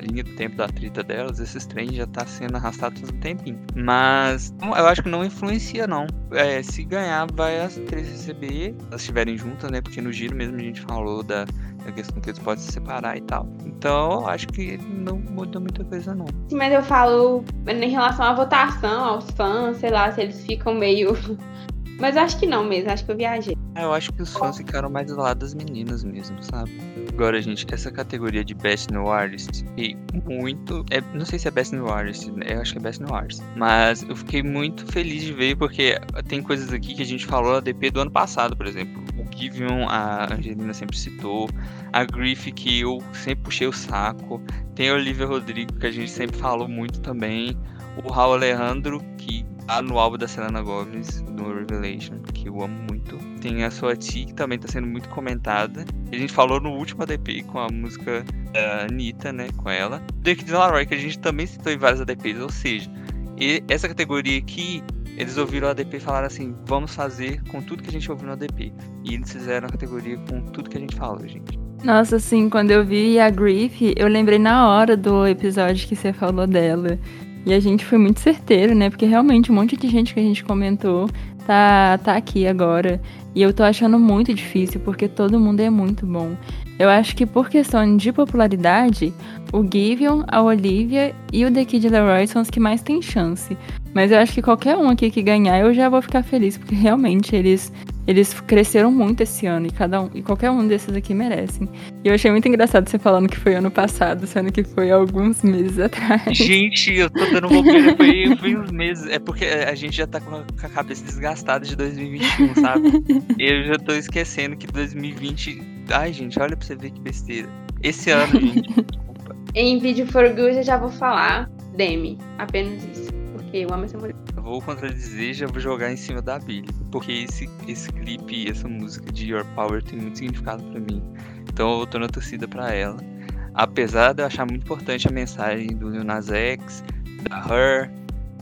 linha do tempo da trita delas, esses trens já tá sendo arrastados há um tempinho. Mas eu acho que não influencia, não. É, se ganhar, vai as três receber, elas estiverem juntas, né? Porque no giro mesmo a gente falou da, da questão que eles podem se separar e tal. Então acho que não muda muita coisa, não. Mas eu falo em relação à votação, aos fãs, sei lá, se eles ficam meio. Mas acho que não mesmo, acho que eu viajei. Ah, Eu acho que os fãs ficaram mais do lado das meninas mesmo, sabe? Agora, gente, essa categoria de Best New Artist, fiquei muito. é, não sei se é Best New Artist, eu acho que é Best New Artist. Mas eu fiquei muito feliz de ver, porque tem coisas aqui que a gente falou na DP do ano passado, por exemplo. O Givion, a Angelina sempre citou. A Griff, que eu sempre puxei o saco. Tem a Olivia Rodrigo, que a gente sempre falou muito também. O Raul Alejandro, que no álbum da Selena Gomez, no Revelation, que eu amo muito. Tem a sua T, que também tá sendo muito comentada. A gente falou no último ADP com a música da Anitta, né, com ela. The Kid Laroi, que a gente também citou em vários ADPs, ou seja, e essa categoria aqui, eles ouviram o ADP e falaram assim, vamos fazer com tudo que a gente ouviu no ADP. E eles fizeram a categoria com tudo que a gente falou, gente. Nossa, assim, quando eu vi a Griff, eu lembrei na hora do episódio que você falou dela. E a gente foi muito certeiro, né? Porque realmente um monte de gente que a gente comentou tá, tá aqui agora. E eu tô achando muito difícil, porque todo mundo é muito bom. Eu acho que por questão de popularidade, o Givion, a Olivia e o The Kid Leroy são os que mais têm chance. Mas eu acho que qualquer um aqui que ganhar, eu já vou ficar feliz, porque realmente eles eles cresceram muito esse ano e cada um e qualquer um desses aqui merecem. E eu achei muito engraçado você falando que foi ano passado, sendo que foi alguns meses atrás. Gente, eu tô dando bobeira, foi, foi uns meses. É porque a gente já tá com a, com a cabeça desgastada de 2021, sabe? *laughs* eu já tô esquecendo que 2020. Ai, gente, olha pra você ver que besteira. Esse ano, gente, *laughs* desculpa. Em vídeo for good eu já vou falar Demi. Apenas isso. Eu amo essa mulher. Vou contradizer já vou jogar em cima da Billy. Porque esse, esse clipe essa música de Your Power tem muito significado pra mim. Então eu tô na torcida pra ela. Apesar de eu achar muito importante a mensagem do Lil Nas X, da Her,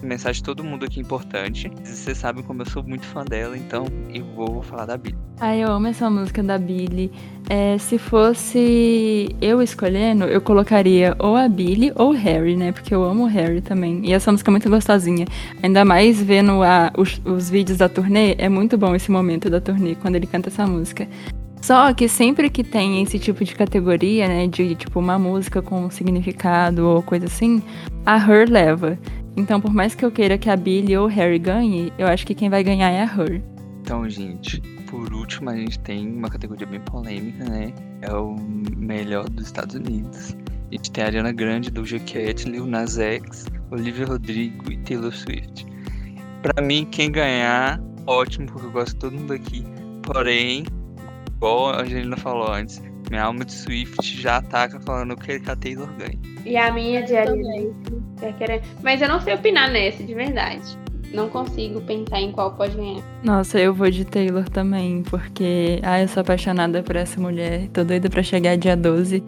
mensagem de todo mundo aqui importante. Vocês sabem como eu sou muito fã dela, então eu vou falar da Billy. Ai, eu amo essa música da Billy. É, se fosse eu escolhendo, eu colocaria ou a Billy ou o Harry, né? Porque eu amo o Harry também. E essa música é muito gostosinha. Ainda mais vendo a, os, os vídeos da turnê, é muito bom esse momento da turnê, quando ele canta essa música. Só que sempre que tem esse tipo de categoria, né, de tipo uma música com significado ou coisa assim, a Her leva. Então, por mais que eu queira que a Billy ou o Harry ganhe, eu acho que quem vai ganhar é a Her. Então, gente, por último, a gente tem uma categoria bem polêmica, né? É o melhor dos Estados Unidos. A gente tem a Ariana Grande, Doja Cat, Lil Nas X, Olivia Rodrigo e Taylor Swift. Pra mim, quem ganhar, ótimo, porque eu gosto de todo mundo aqui. Porém, igual a Angelina falou antes, minha alma de Swift já ataca falando que a Taylor ganha. E a minha de Também. Ariana. Mas eu não sei opinar nessa, de verdade. Não consigo pensar em qual pode ganhar. Nossa, eu vou de Taylor também, porque ah, eu sou apaixonada por essa mulher. Tô doida pra chegar dia 12.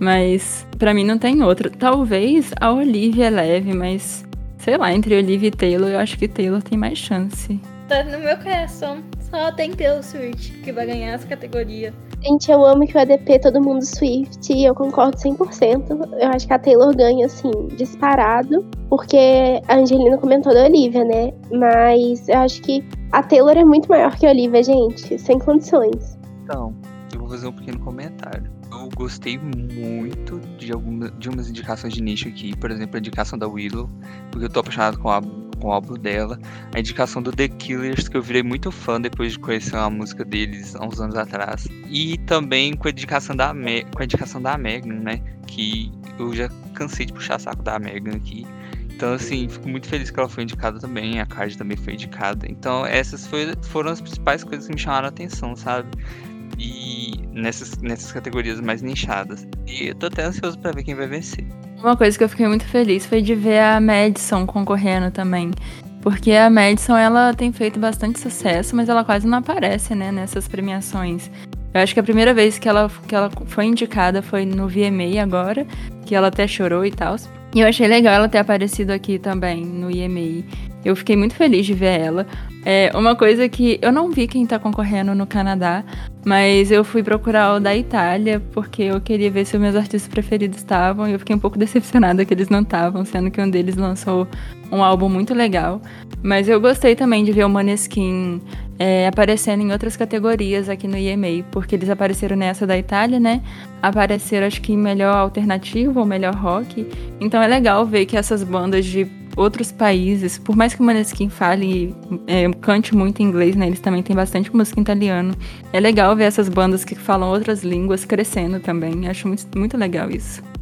Mas pra mim não tem outra. Talvez a Olivia leve, mas sei lá, entre Olivia e Taylor, eu acho que Taylor tem mais chance. Tá no meu coração. Só tem Taylor Swift que vai ganhar essa categoria. Gente, eu amo que o ADP todo mundo Swift e eu concordo 100%. Eu acho que a Taylor ganha, assim, disparado, porque a Angelina comentou da Olivia, né? Mas eu acho que a Taylor é muito maior que a Olivia, gente, sem condições. Então, eu vou fazer um pequeno comentário. Eu gostei muito de, alguma, de umas indicações de nicho aqui, por exemplo, a indicação da Willow, porque eu tô apaixonado com, a, com o álbum dela. A indicação do The Killers, que eu virei muito fã depois de conhecer uma música deles há uns anos atrás. E também com a indicação da, Me com a indicação da Megan, né? Que eu já cansei de puxar saco da Megan aqui. Então, assim, fico muito feliz que ela foi indicada também, a Card também foi indicada. Então, essas foi, foram as principais coisas que me chamaram a atenção, sabe? E nessas, nessas categorias mais nichadas. E eu tô até ansioso pra ver quem vai vencer. Uma coisa que eu fiquei muito feliz foi de ver a Madison concorrendo também. Porque a Madison, ela tem feito bastante sucesso, mas ela quase não aparece, né, nessas premiações. Eu acho que a primeira vez que ela, que ela foi indicada foi no VMA agora, que ela até chorou e tal. E eu achei legal ela ter aparecido aqui também no IMA. Eu fiquei muito feliz de ver ela. É uma coisa que eu não vi quem tá concorrendo no Canadá, mas eu fui procurar o da Itália, porque eu queria ver se os meus artistas preferidos estavam, e eu fiquei um pouco decepcionada que eles não estavam, sendo que um deles lançou um álbum muito legal. Mas eu gostei também de ver o Maneskin é, aparecendo em outras categorias aqui no EMA, porque eles apareceram nessa da Itália, né? Apareceram, acho que melhor alternativo ou melhor rock. Então é legal ver que essas bandas de outros países. Por mais que o Maneskin fale, é, cante muito em inglês, né? Eles também têm bastante música em italiano. É legal ver essas bandas que falam outras línguas crescendo também. Acho muito, muito legal isso.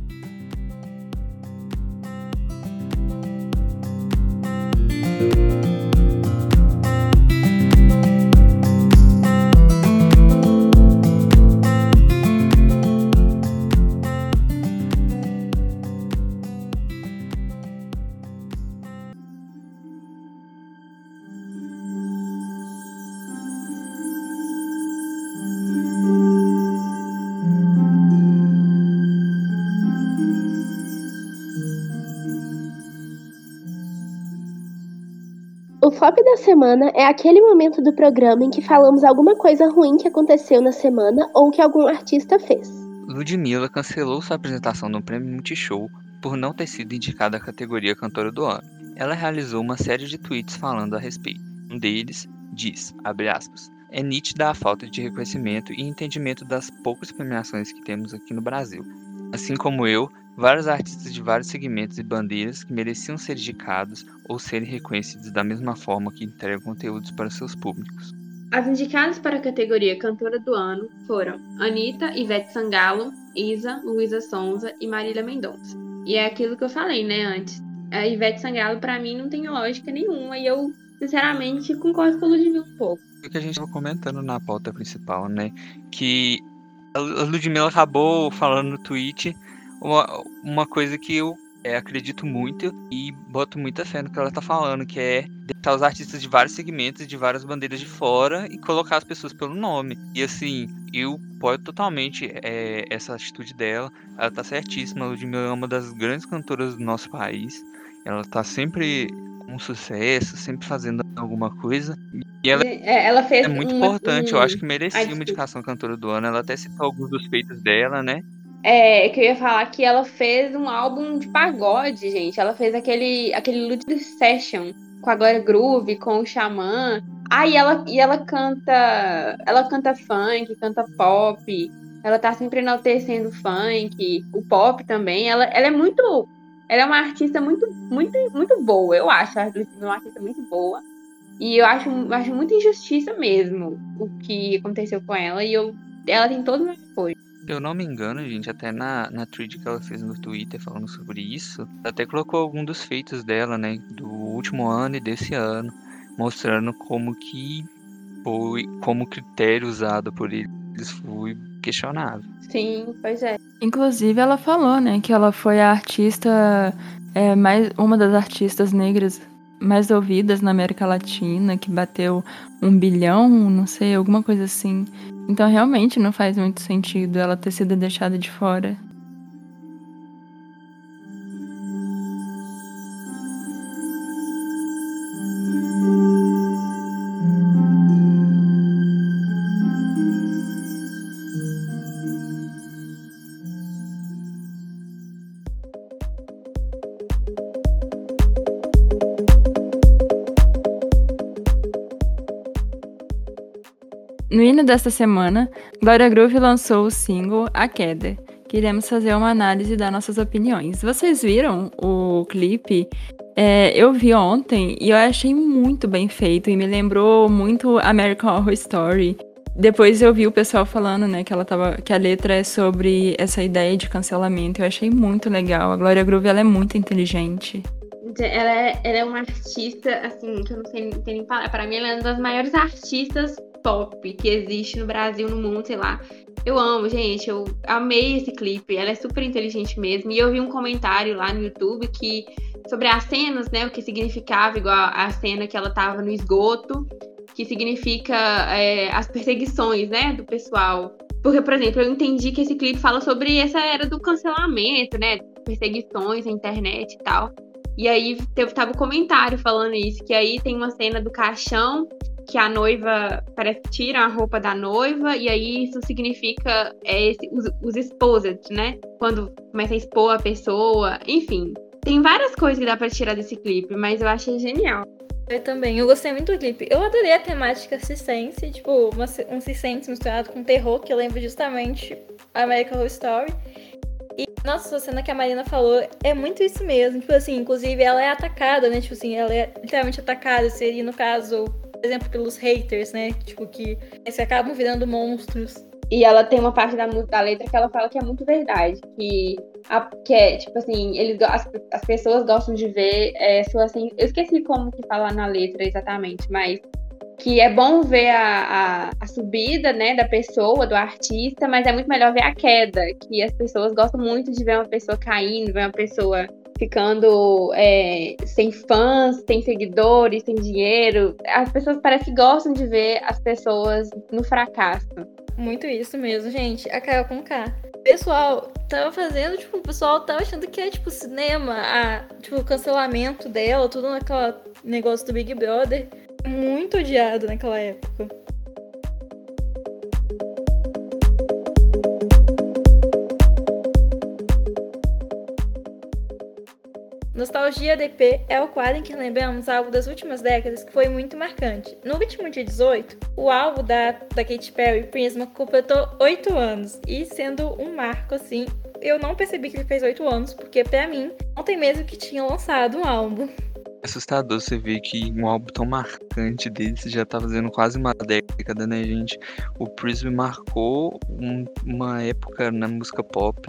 Flop da semana é aquele momento do programa em que falamos alguma coisa ruim que aconteceu na semana ou que algum artista fez. Ludmilla cancelou sua apresentação no Prêmio Multishow por não ter sido indicada à categoria Cantora do Ano. Ela realizou uma série de tweets falando a respeito. Um deles diz, aspas, é nítida a falta de reconhecimento e entendimento das poucas premiações que temos aqui no Brasil. Assim como eu, vários artistas de vários segmentos e bandeiras que mereciam ser indicados ou serem reconhecidos da mesma forma que entregam conteúdos para seus públicos. As indicadas para a categoria Cantora do Ano foram Anitta, Ivete Sangalo, Isa, Luísa Sonza e Marília Mendonça. E é aquilo que eu falei, né, antes. A Ivete Sangalo, para mim, não tem lógica nenhuma e eu, sinceramente, concordo com o Ludmilla um pouco. O que a gente estava comentando na pauta principal, né, que a Ludmilla acabou falando no tweet uma, uma coisa que eu é, acredito muito e boto muita fé no que ela tá falando, que é deixar os artistas de vários segmentos, de várias bandeiras de fora e colocar as pessoas pelo nome. E assim, eu apoio totalmente é, essa atitude dela. Ela tá certíssima. A Ludmilla é uma das grandes cantoras do nosso país. Ela tá sempre com sucesso, sempre fazendo alguma coisa. E ela, é, ela fez é muito uma, importante, um... eu acho que merecia uma indicação cantora do ano. Ela até citou alguns dos feitos dela, né? É, que eu ia falar que ela fez um álbum de pagode, gente. Ela fez aquele, aquele Ludwig Session com a Glória Groove, com o Xamã. Ah, e ela, e ela canta. Ela canta funk, canta pop. Ela tá sempre enaltecendo o funk, o pop também. Ela, ela é muito. Ela é uma artista muito, muito, muito boa, eu acho. A Ludmilla é uma artista muito boa. E eu acho, acho muita injustiça mesmo o que aconteceu com ela. E eu, ela tem todo o meu apoio. Eu não me engano, gente, até na, na thread que ela fez no Twitter falando sobre isso, ela até colocou algum dos feitos dela, né, do último ano e desse ano, mostrando como que foi, como o critério usado por eles foi questionável. Sim, pois é. Inclusive, ela falou, né, que ela foi a artista, é, mais, uma das artistas negras mais ouvidas na América Latina, que bateu um bilhão, não sei, alguma coisa assim. Então, realmente não faz muito sentido ela ter sido deixada de fora. No hino desta semana, Glória Groove lançou o single A Queda. Queremos fazer uma análise das nossas opiniões. Vocês viram o clipe? É, eu vi ontem e eu achei muito bem feito e me lembrou muito American Horror Story. Depois eu vi o pessoal falando, né, que ela tava, que a letra é sobre essa ideia de cancelamento. Eu achei muito legal. A Glória Groove ela é muito inteligente. Ela é, ela é uma artista, assim, que eu não sei não tem nem palavra. Pra mim, ela é uma das maiores artistas pop que existe no Brasil, no mundo, sei lá. Eu amo, gente. Eu amei esse clipe. Ela é super inteligente mesmo. E eu vi um comentário lá no YouTube que sobre as cenas, né? O que significava, igual a cena que ela tava no esgoto, que significa é, as perseguições, né? Do pessoal. Porque, por exemplo, eu entendi que esse clipe fala sobre essa era do cancelamento, né? Perseguições na internet e tal. E aí teve, tava um comentário falando isso, que aí tem uma cena do caixão que a noiva parece que a roupa da noiva, e aí isso significa é, esse, os, os exposed, né? Quando começa a expor a pessoa, enfim. Tem várias coisas que dá pra tirar desse clipe, mas eu achei genial. Eu também, eu gostei muito do clipe. Eu adorei a temática circense, tipo, uma, um circense misturado com terror, que eu lembro justamente American Horror Story. E, nossa, a cena que a Marina falou é muito isso mesmo. Tipo assim, inclusive ela é atacada, né? Tipo assim, ela é literalmente atacada. Seria, no caso, por exemplo, pelos haters, né? Tipo, que eles acabam virando monstros. E ela tem uma parte da, da letra que ela fala que é muito verdade. Que, a, que é, tipo assim, eles, as, as pessoas gostam de ver é, sua assim. Eu esqueci como que fala na letra exatamente, mas que é bom ver a, a, a, subida né, da pessoa, do artista, mas é muito melhor ver a queda, que as pessoas gostam muito de ver uma pessoa caindo, ver uma pessoa ficando é, sem fãs, sem seguidores, sem dinheiro. As pessoas parece que gostam de ver as pessoas no fracasso. Muito isso mesmo, gente. A Carol com K. Pessoal tava fazendo, tipo, o pessoal tava achando que é, tipo, cinema, a, tipo, o cancelamento dela, tudo naquela negócio do Big Brother muito odiado naquela época. Nostalgia DP é o quadro em que lembramos algo das últimas décadas que foi muito marcante. No último dia 18, o álbum da, da Katy Perry, Prisma, completou 8 anos, e sendo um marco assim, eu não percebi que ele fez 8 anos, porque para mim, ontem mesmo que tinha lançado um álbum assustador você ver que um álbum tão marcante desse já tá fazendo quase uma década, né, gente? O Prism marcou um, uma época na música pop.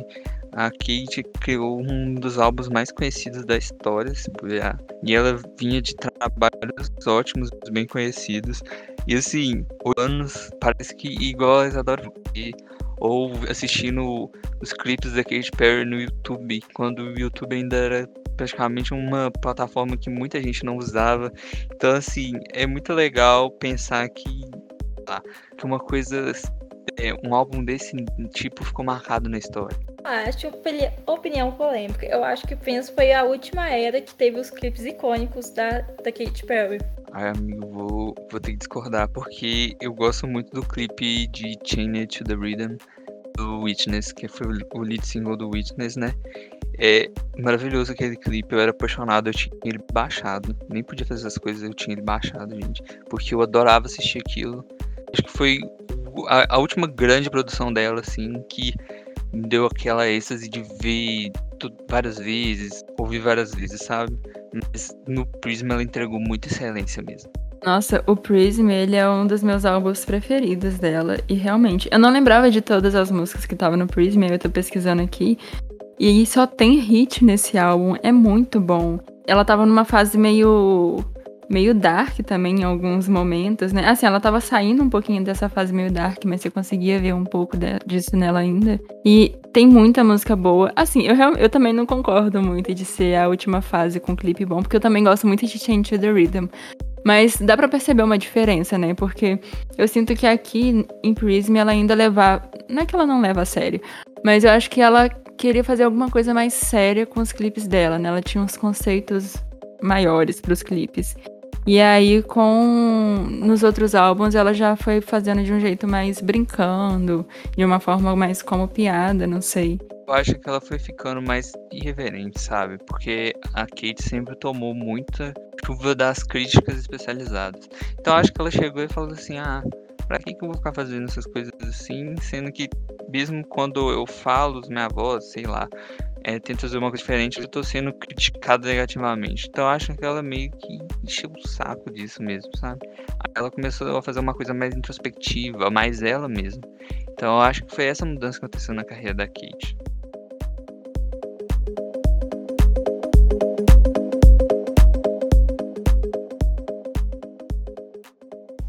A Kate criou um dos álbuns mais conhecidos da história, se puder. E ela vinha de trabalhos ótimos, bem conhecidos. E assim, anos parece que igual adoram ver, ou assistindo os clipes da Katy Perry no YouTube, quando o YouTube ainda era praticamente uma plataforma que muita gente não usava. Então, assim, é muito legal pensar que, ah, que uma coisa, é, um álbum desse tipo ficou marcado na história. Acho opinião polêmica. Eu acho que Prince foi a última era que teve os clipes icônicos da, da Katy Perry. Ai, amigo, vou, vou ter que discordar, porque eu gosto muito do clipe de Chain It to the Rhythm do Witness, que foi o lead single do Witness, né? É maravilhoso aquele clipe, eu era apaixonado, eu tinha ele baixado. Nem podia fazer essas coisas, eu tinha ele baixado, gente. Porque eu adorava assistir aquilo. Acho que foi a, a última grande produção dela, assim, que deu aquela êxtase de ver tudo, várias vezes, ouvir várias vezes, sabe? Mas no Prism ela entregou muita excelência mesmo. Nossa, o Prism, ele é um dos meus álbuns preferidos dela. E realmente, eu não lembrava de todas as músicas que estavam no Prism, eu tô pesquisando aqui. E só tem hit nesse álbum, é muito bom. Ela tava numa fase meio meio dark também em alguns momentos, né? Assim, ela tava saindo um pouquinho dessa fase meio dark, mas você conseguia ver um pouco de, disso nela ainda. E tem muita música boa. Assim, eu, eu também não concordo muito de ser a última fase com clipe bom, porque eu também gosto muito de Change to the Rhythm. Mas dá para perceber uma diferença, né? Porque eu sinto que aqui em Prism ela ainda leva. Não é que ela não leva a sério, mas eu acho que ela queria fazer alguma coisa mais séria com os clipes dela, né? Ela tinha uns conceitos maiores para os clipes. E aí, com nos outros álbuns, ela já foi fazendo de um jeito mais brincando, de uma forma mais como piada, não sei. Eu acho que ela foi ficando mais irreverente, sabe? Porque a Kate sempre tomou muita chuva das críticas especializadas. Então acho que ela chegou e falou assim: ah, pra que, que eu vou ficar fazendo essas coisas assim, sendo que mesmo quando eu falo minha voz, sei lá, é, fazer uma coisa diferente, eu tô sendo criticado negativamente. Então acho que ela meio que encheu o saco disso mesmo, sabe? Ela começou a fazer uma coisa mais introspectiva, mais ela mesma. Então eu acho que foi essa mudança que aconteceu na carreira da Kate.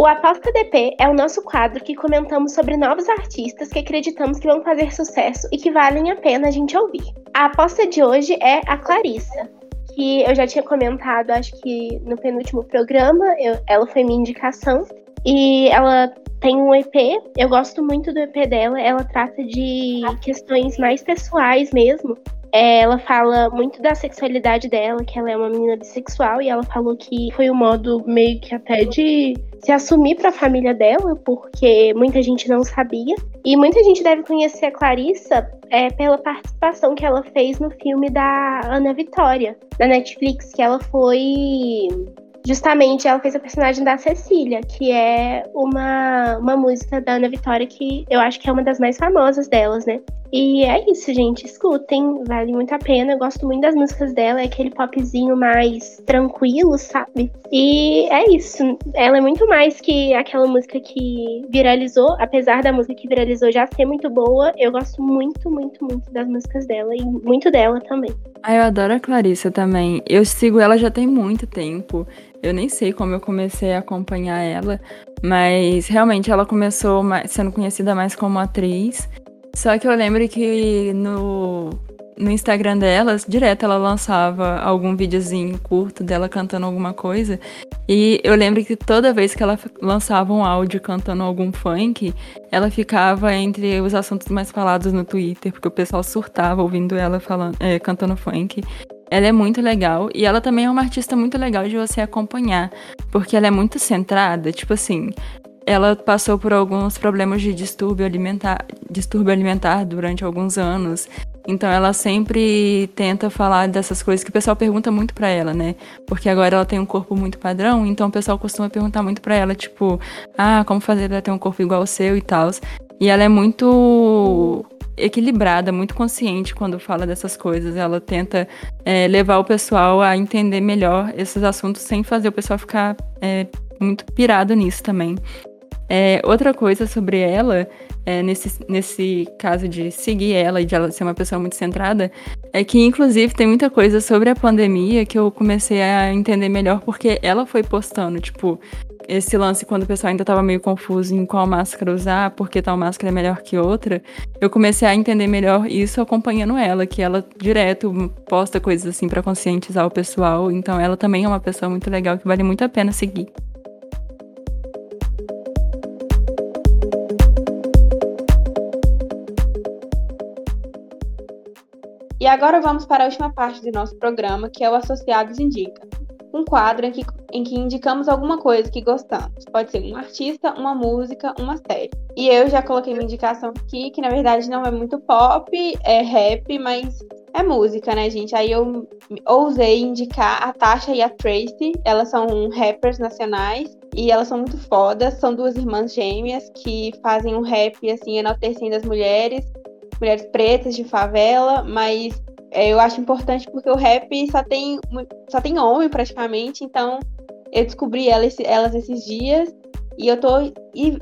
O Aposta DP é o nosso quadro que comentamos sobre novos artistas que acreditamos que vão fazer sucesso e que valem a pena a gente ouvir. A aposta de hoje é a Clarissa, que eu já tinha comentado, acho que no penúltimo programa, eu, ela foi minha indicação. E ela tem um EP, eu gosto muito do EP dela, ela trata de questões mais pessoais mesmo. É, ela fala muito da sexualidade dela, que ela é uma menina bissexual, e ela falou que foi um modo meio que até de se assumir para a família dela, porque muita gente não sabia. E muita gente deve conhecer a Clarissa é, pela participação que ela fez no filme da Ana Vitória, da Netflix, que ela foi justamente ela fez a personagem da Cecília, que é uma, uma música da Ana Vitória que eu acho que é uma das mais famosas delas, né? E é isso, gente. Escutem, vale muito a pena. Eu gosto muito das músicas dela, é aquele popzinho mais tranquilo, sabe? E é isso. Ela é muito mais que aquela música que viralizou, apesar da música que viralizou já ser muito boa. Eu gosto muito, muito, muito das músicas dela e muito dela também. Ah, eu adoro a Clarissa também. Eu sigo ela já tem muito tempo. Eu nem sei como eu comecei a acompanhar ela, mas realmente ela começou sendo conhecida mais como atriz. Só que eu lembro que no, no Instagram dela, direto ela lançava algum videozinho curto dela cantando alguma coisa. E eu lembro que toda vez que ela lançava um áudio cantando algum funk, ela ficava entre os assuntos mais falados no Twitter, porque o pessoal surtava ouvindo ela falando, é, cantando funk. Ela é muito legal e ela também é uma artista muito legal de você acompanhar, porque ela é muito centrada, tipo assim, ela passou por alguns problemas de distúrbio alimentar, distúrbio alimentar durante alguns anos. Então ela sempre tenta falar dessas coisas que o pessoal pergunta muito para ela, né? Porque agora ela tem um corpo muito padrão, então o pessoal costuma perguntar muito para ela, tipo, ah, como fazer ela ter um corpo igual ao seu e tal. E ela é muito equilibrada, muito consciente quando fala dessas coisas. Ela tenta é, levar o pessoal a entender melhor esses assuntos sem fazer o pessoal ficar é, muito pirado nisso também. É, outra coisa sobre ela, é, nesse, nesse caso de seguir ela e de ela ser uma pessoa muito centrada, é que, inclusive, tem muita coisa sobre a pandemia que eu comecei a entender melhor porque ela foi postando, tipo, esse lance quando o pessoal ainda estava meio confuso em qual máscara usar, porque tal máscara é melhor que outra, eu comecei a entender melhor isso acompanhando ela, que ela direto posta coisas assim para conscientizar o pessoal, então ela também é uma pessoa muito legal que vale muito a pena seguir. E agora vamos para a última parte do nosso programa, que é o Associados Indica. Um quadro em que, em que indicamos alguma coisa que gostamos. Pode ser um artista, uma música, uma série. E eu já coloquei uma indicação aqui, que na verdade não é muito pop, é rap, mas é música, né, gente? Aí eu ousei indicar a Tasha e a Tracy. Elas são rappers nacionais e elas são muito fodas. São duas irmãs gêmeas que fazem um rap, assim, enaltecendo as mulheres mulheres pretas de favela, mas é, eu acho importante porque o rap só tem, só tem homem praticamente, então eu descobri elas, elas esses dias e eu tô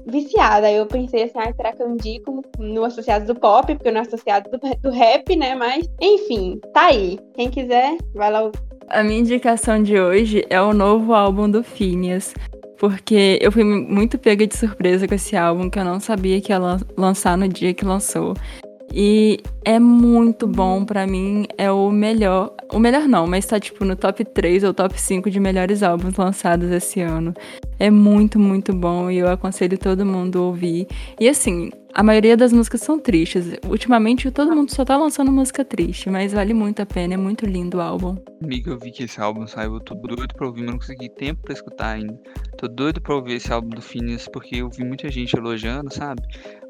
viciada. Eu pensei assim, ah, será que eu indico no Associado do Pop, porque eu não é associado do, do rap, né? Mas, enfim, tá aí. Quem quiser, vai lá. A minha indicação de hoje é o novo álbum do Phineas. Porque eu fui muito pega de surpresa com esse álbum, que eu não sabia que ia lançar no dia que lançou. E é muito bom para mim, é o melhor, o melhor não, mas tá tipo no top 3 ou top 5 de melhores álbuns lançados esse ano. É muito, muito bom e eu aconselho todo mundo a ouvir. E assim, a maioria das músicas são tristes. Ultimamente todo mundo só tá lançando música triste, mas vale muito a pena, é muito lindo o álbum. Amiga, eu vi que esse álbum saiu, eu tô doido pra ouvir, mas não consegui tempo pra escutar ainda. Tô doido pra ouvir esse álbum do Phineas, porque eu vi muita gente elogiando, sabe?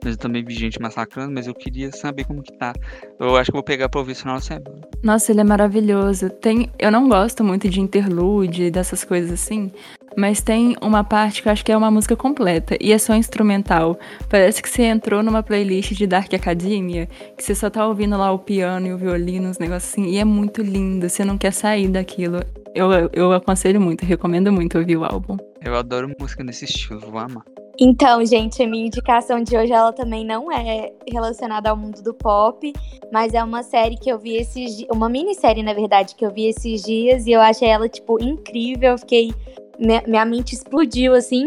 Mas eu também vi gente massacrando, mas eu queria saber como que tá. Eu acho que vou pegar pra ouvir esse final de semana. Nossa, ele é maravilhoso. Tem, eu não gosto muito de interlude, dessas coisas assim, mas tem uma parte que eu acho que é uma música completa e é só instrumental. Parece que você entrou numa playlist de Dark Academia, que você só tá ouvindo lá o piano e o violino, uns negócios assim, e é muito lindo, você não quer sair daquilo. Eu, eu aconselho muito, recomendo muito ouvir o álbum. Eu adoro música nesse estilo, vou amar. Então, gente, a minha indicação de hoje ela também não é relacionada ao mundo do pop, mas é uma série que eu vi esses uma minissérie, na verdade, que eu vi esses dias e eu achei ela tipo incrível, eu fiquei minha mente explodiu assim.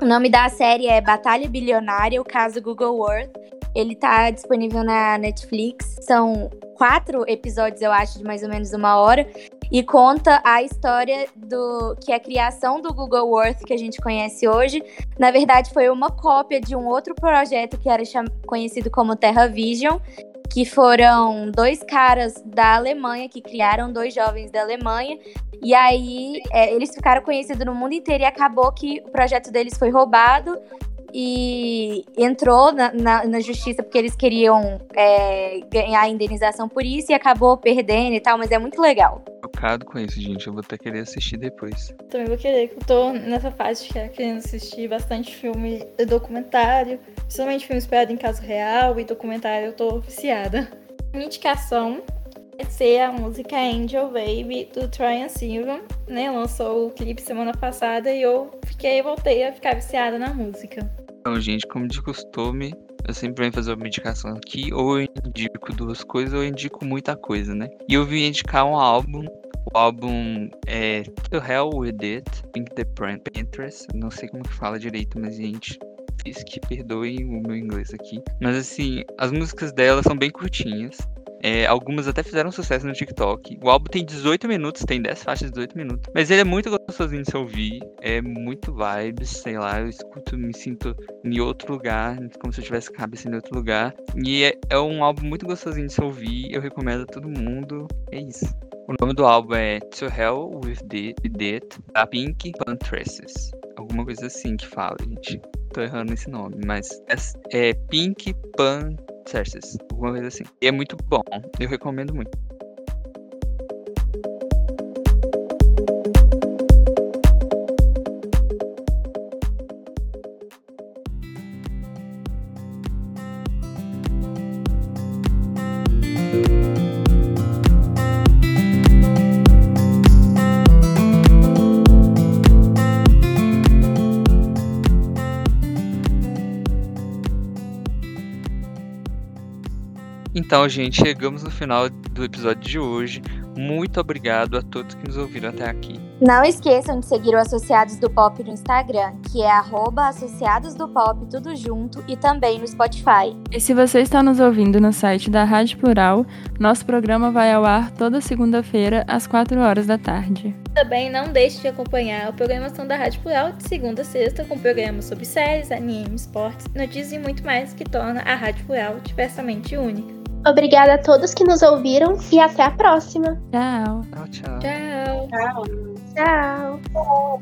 O nome da série é Batalha Bilionária, o caso Google Earth. Ele tá disponível na Netflix. São quatro episódios, eu acho, de mais ou menos uma hora. E conta a história do que a criação do Google Earth que a gente conhece hoje, na verdade, foi uma cópia de um outro projeto que era conhecido como Terra Vision, que foram dois caras da Alemanha que criaram dois jovens da Alemanha. E aí é, eles ficaram conhecidos no mundo inteiro e acabou que o projeto deles foi roubado e entrou na, na, na justiça porque eles queriam é, ganhar indenização por isso e acabou perdendo e tal, mas é muito legal. Chocado com isso, gente. Eu vou até querer assistir depois. Também vou querer, que eu tô nessa fase de querendo assistir bastante filme e documentário, principalmente filme inspirado em caso real e documentário, eu tô viciada. Minha indicação vai ser a música Angel Baby do Troy Sivan, né? Lançou o clipe semana passada e eu fiquei, voltei a ficar viciada na música. Então, gente, como de costume, eu sempre venho fazer uma indicação aqui, ou eu indico duas coisas, ou eu indico muita coisa, né? E eu vim indicar um álbum. O álbum é To Hell With It, Pink the Panthers. Não sei como que fala direito, mas, gente, fiz que perdoe o meu inglês aqui. Mas, assim, as músicas dela são bem curtinhas. É, algumas até fizeram sucesso no TikTok. O álbum tem 18 minutos, tem 10 faixas de 18 minutos. Mas ele é muito gostosinho de se ouvir. É muito vibes, sei lá. Eu escuto, me sinto em outro lugar, como se eu tivesse cabeça em outro lugar. E é, é um álbum muito gostosinho de se ouvir. Eu recomendo a todo mundo. É isso. O nome do álbum é To Hell With It, da Pink Pantresses. Alguma coisa assim que fala, gente. Tô errando esse nome, mas é, é Pink Pan Cersei, alguma coisa assim. E é muito bom, eu recomendo muito. Então, gente, chegamos no final do episódio de hoje. Muito obrigado a todos que nos ouviram até aqui. Não esqueçam de seguir o Associados do Pop no Instagram, que é arroba Associados do Pop, tudo junto, e também no Spotify. E se você está nos ouvindo no site da Rádio Plural, nosso programa vai ao ar toda segunda-feira, às 4 horas da tarde. Também não deixe de acompanhar a programação da Rádio Plural de segunda a sexta, com programas sobre séries, animes, esportes, notícias e muito mais que torna a Rádio Plural diversamente única. Obrigada a todos que nos ouviram e até a próxima. Tchau. Tchau, tchau. Tchau. Tchau. tchau.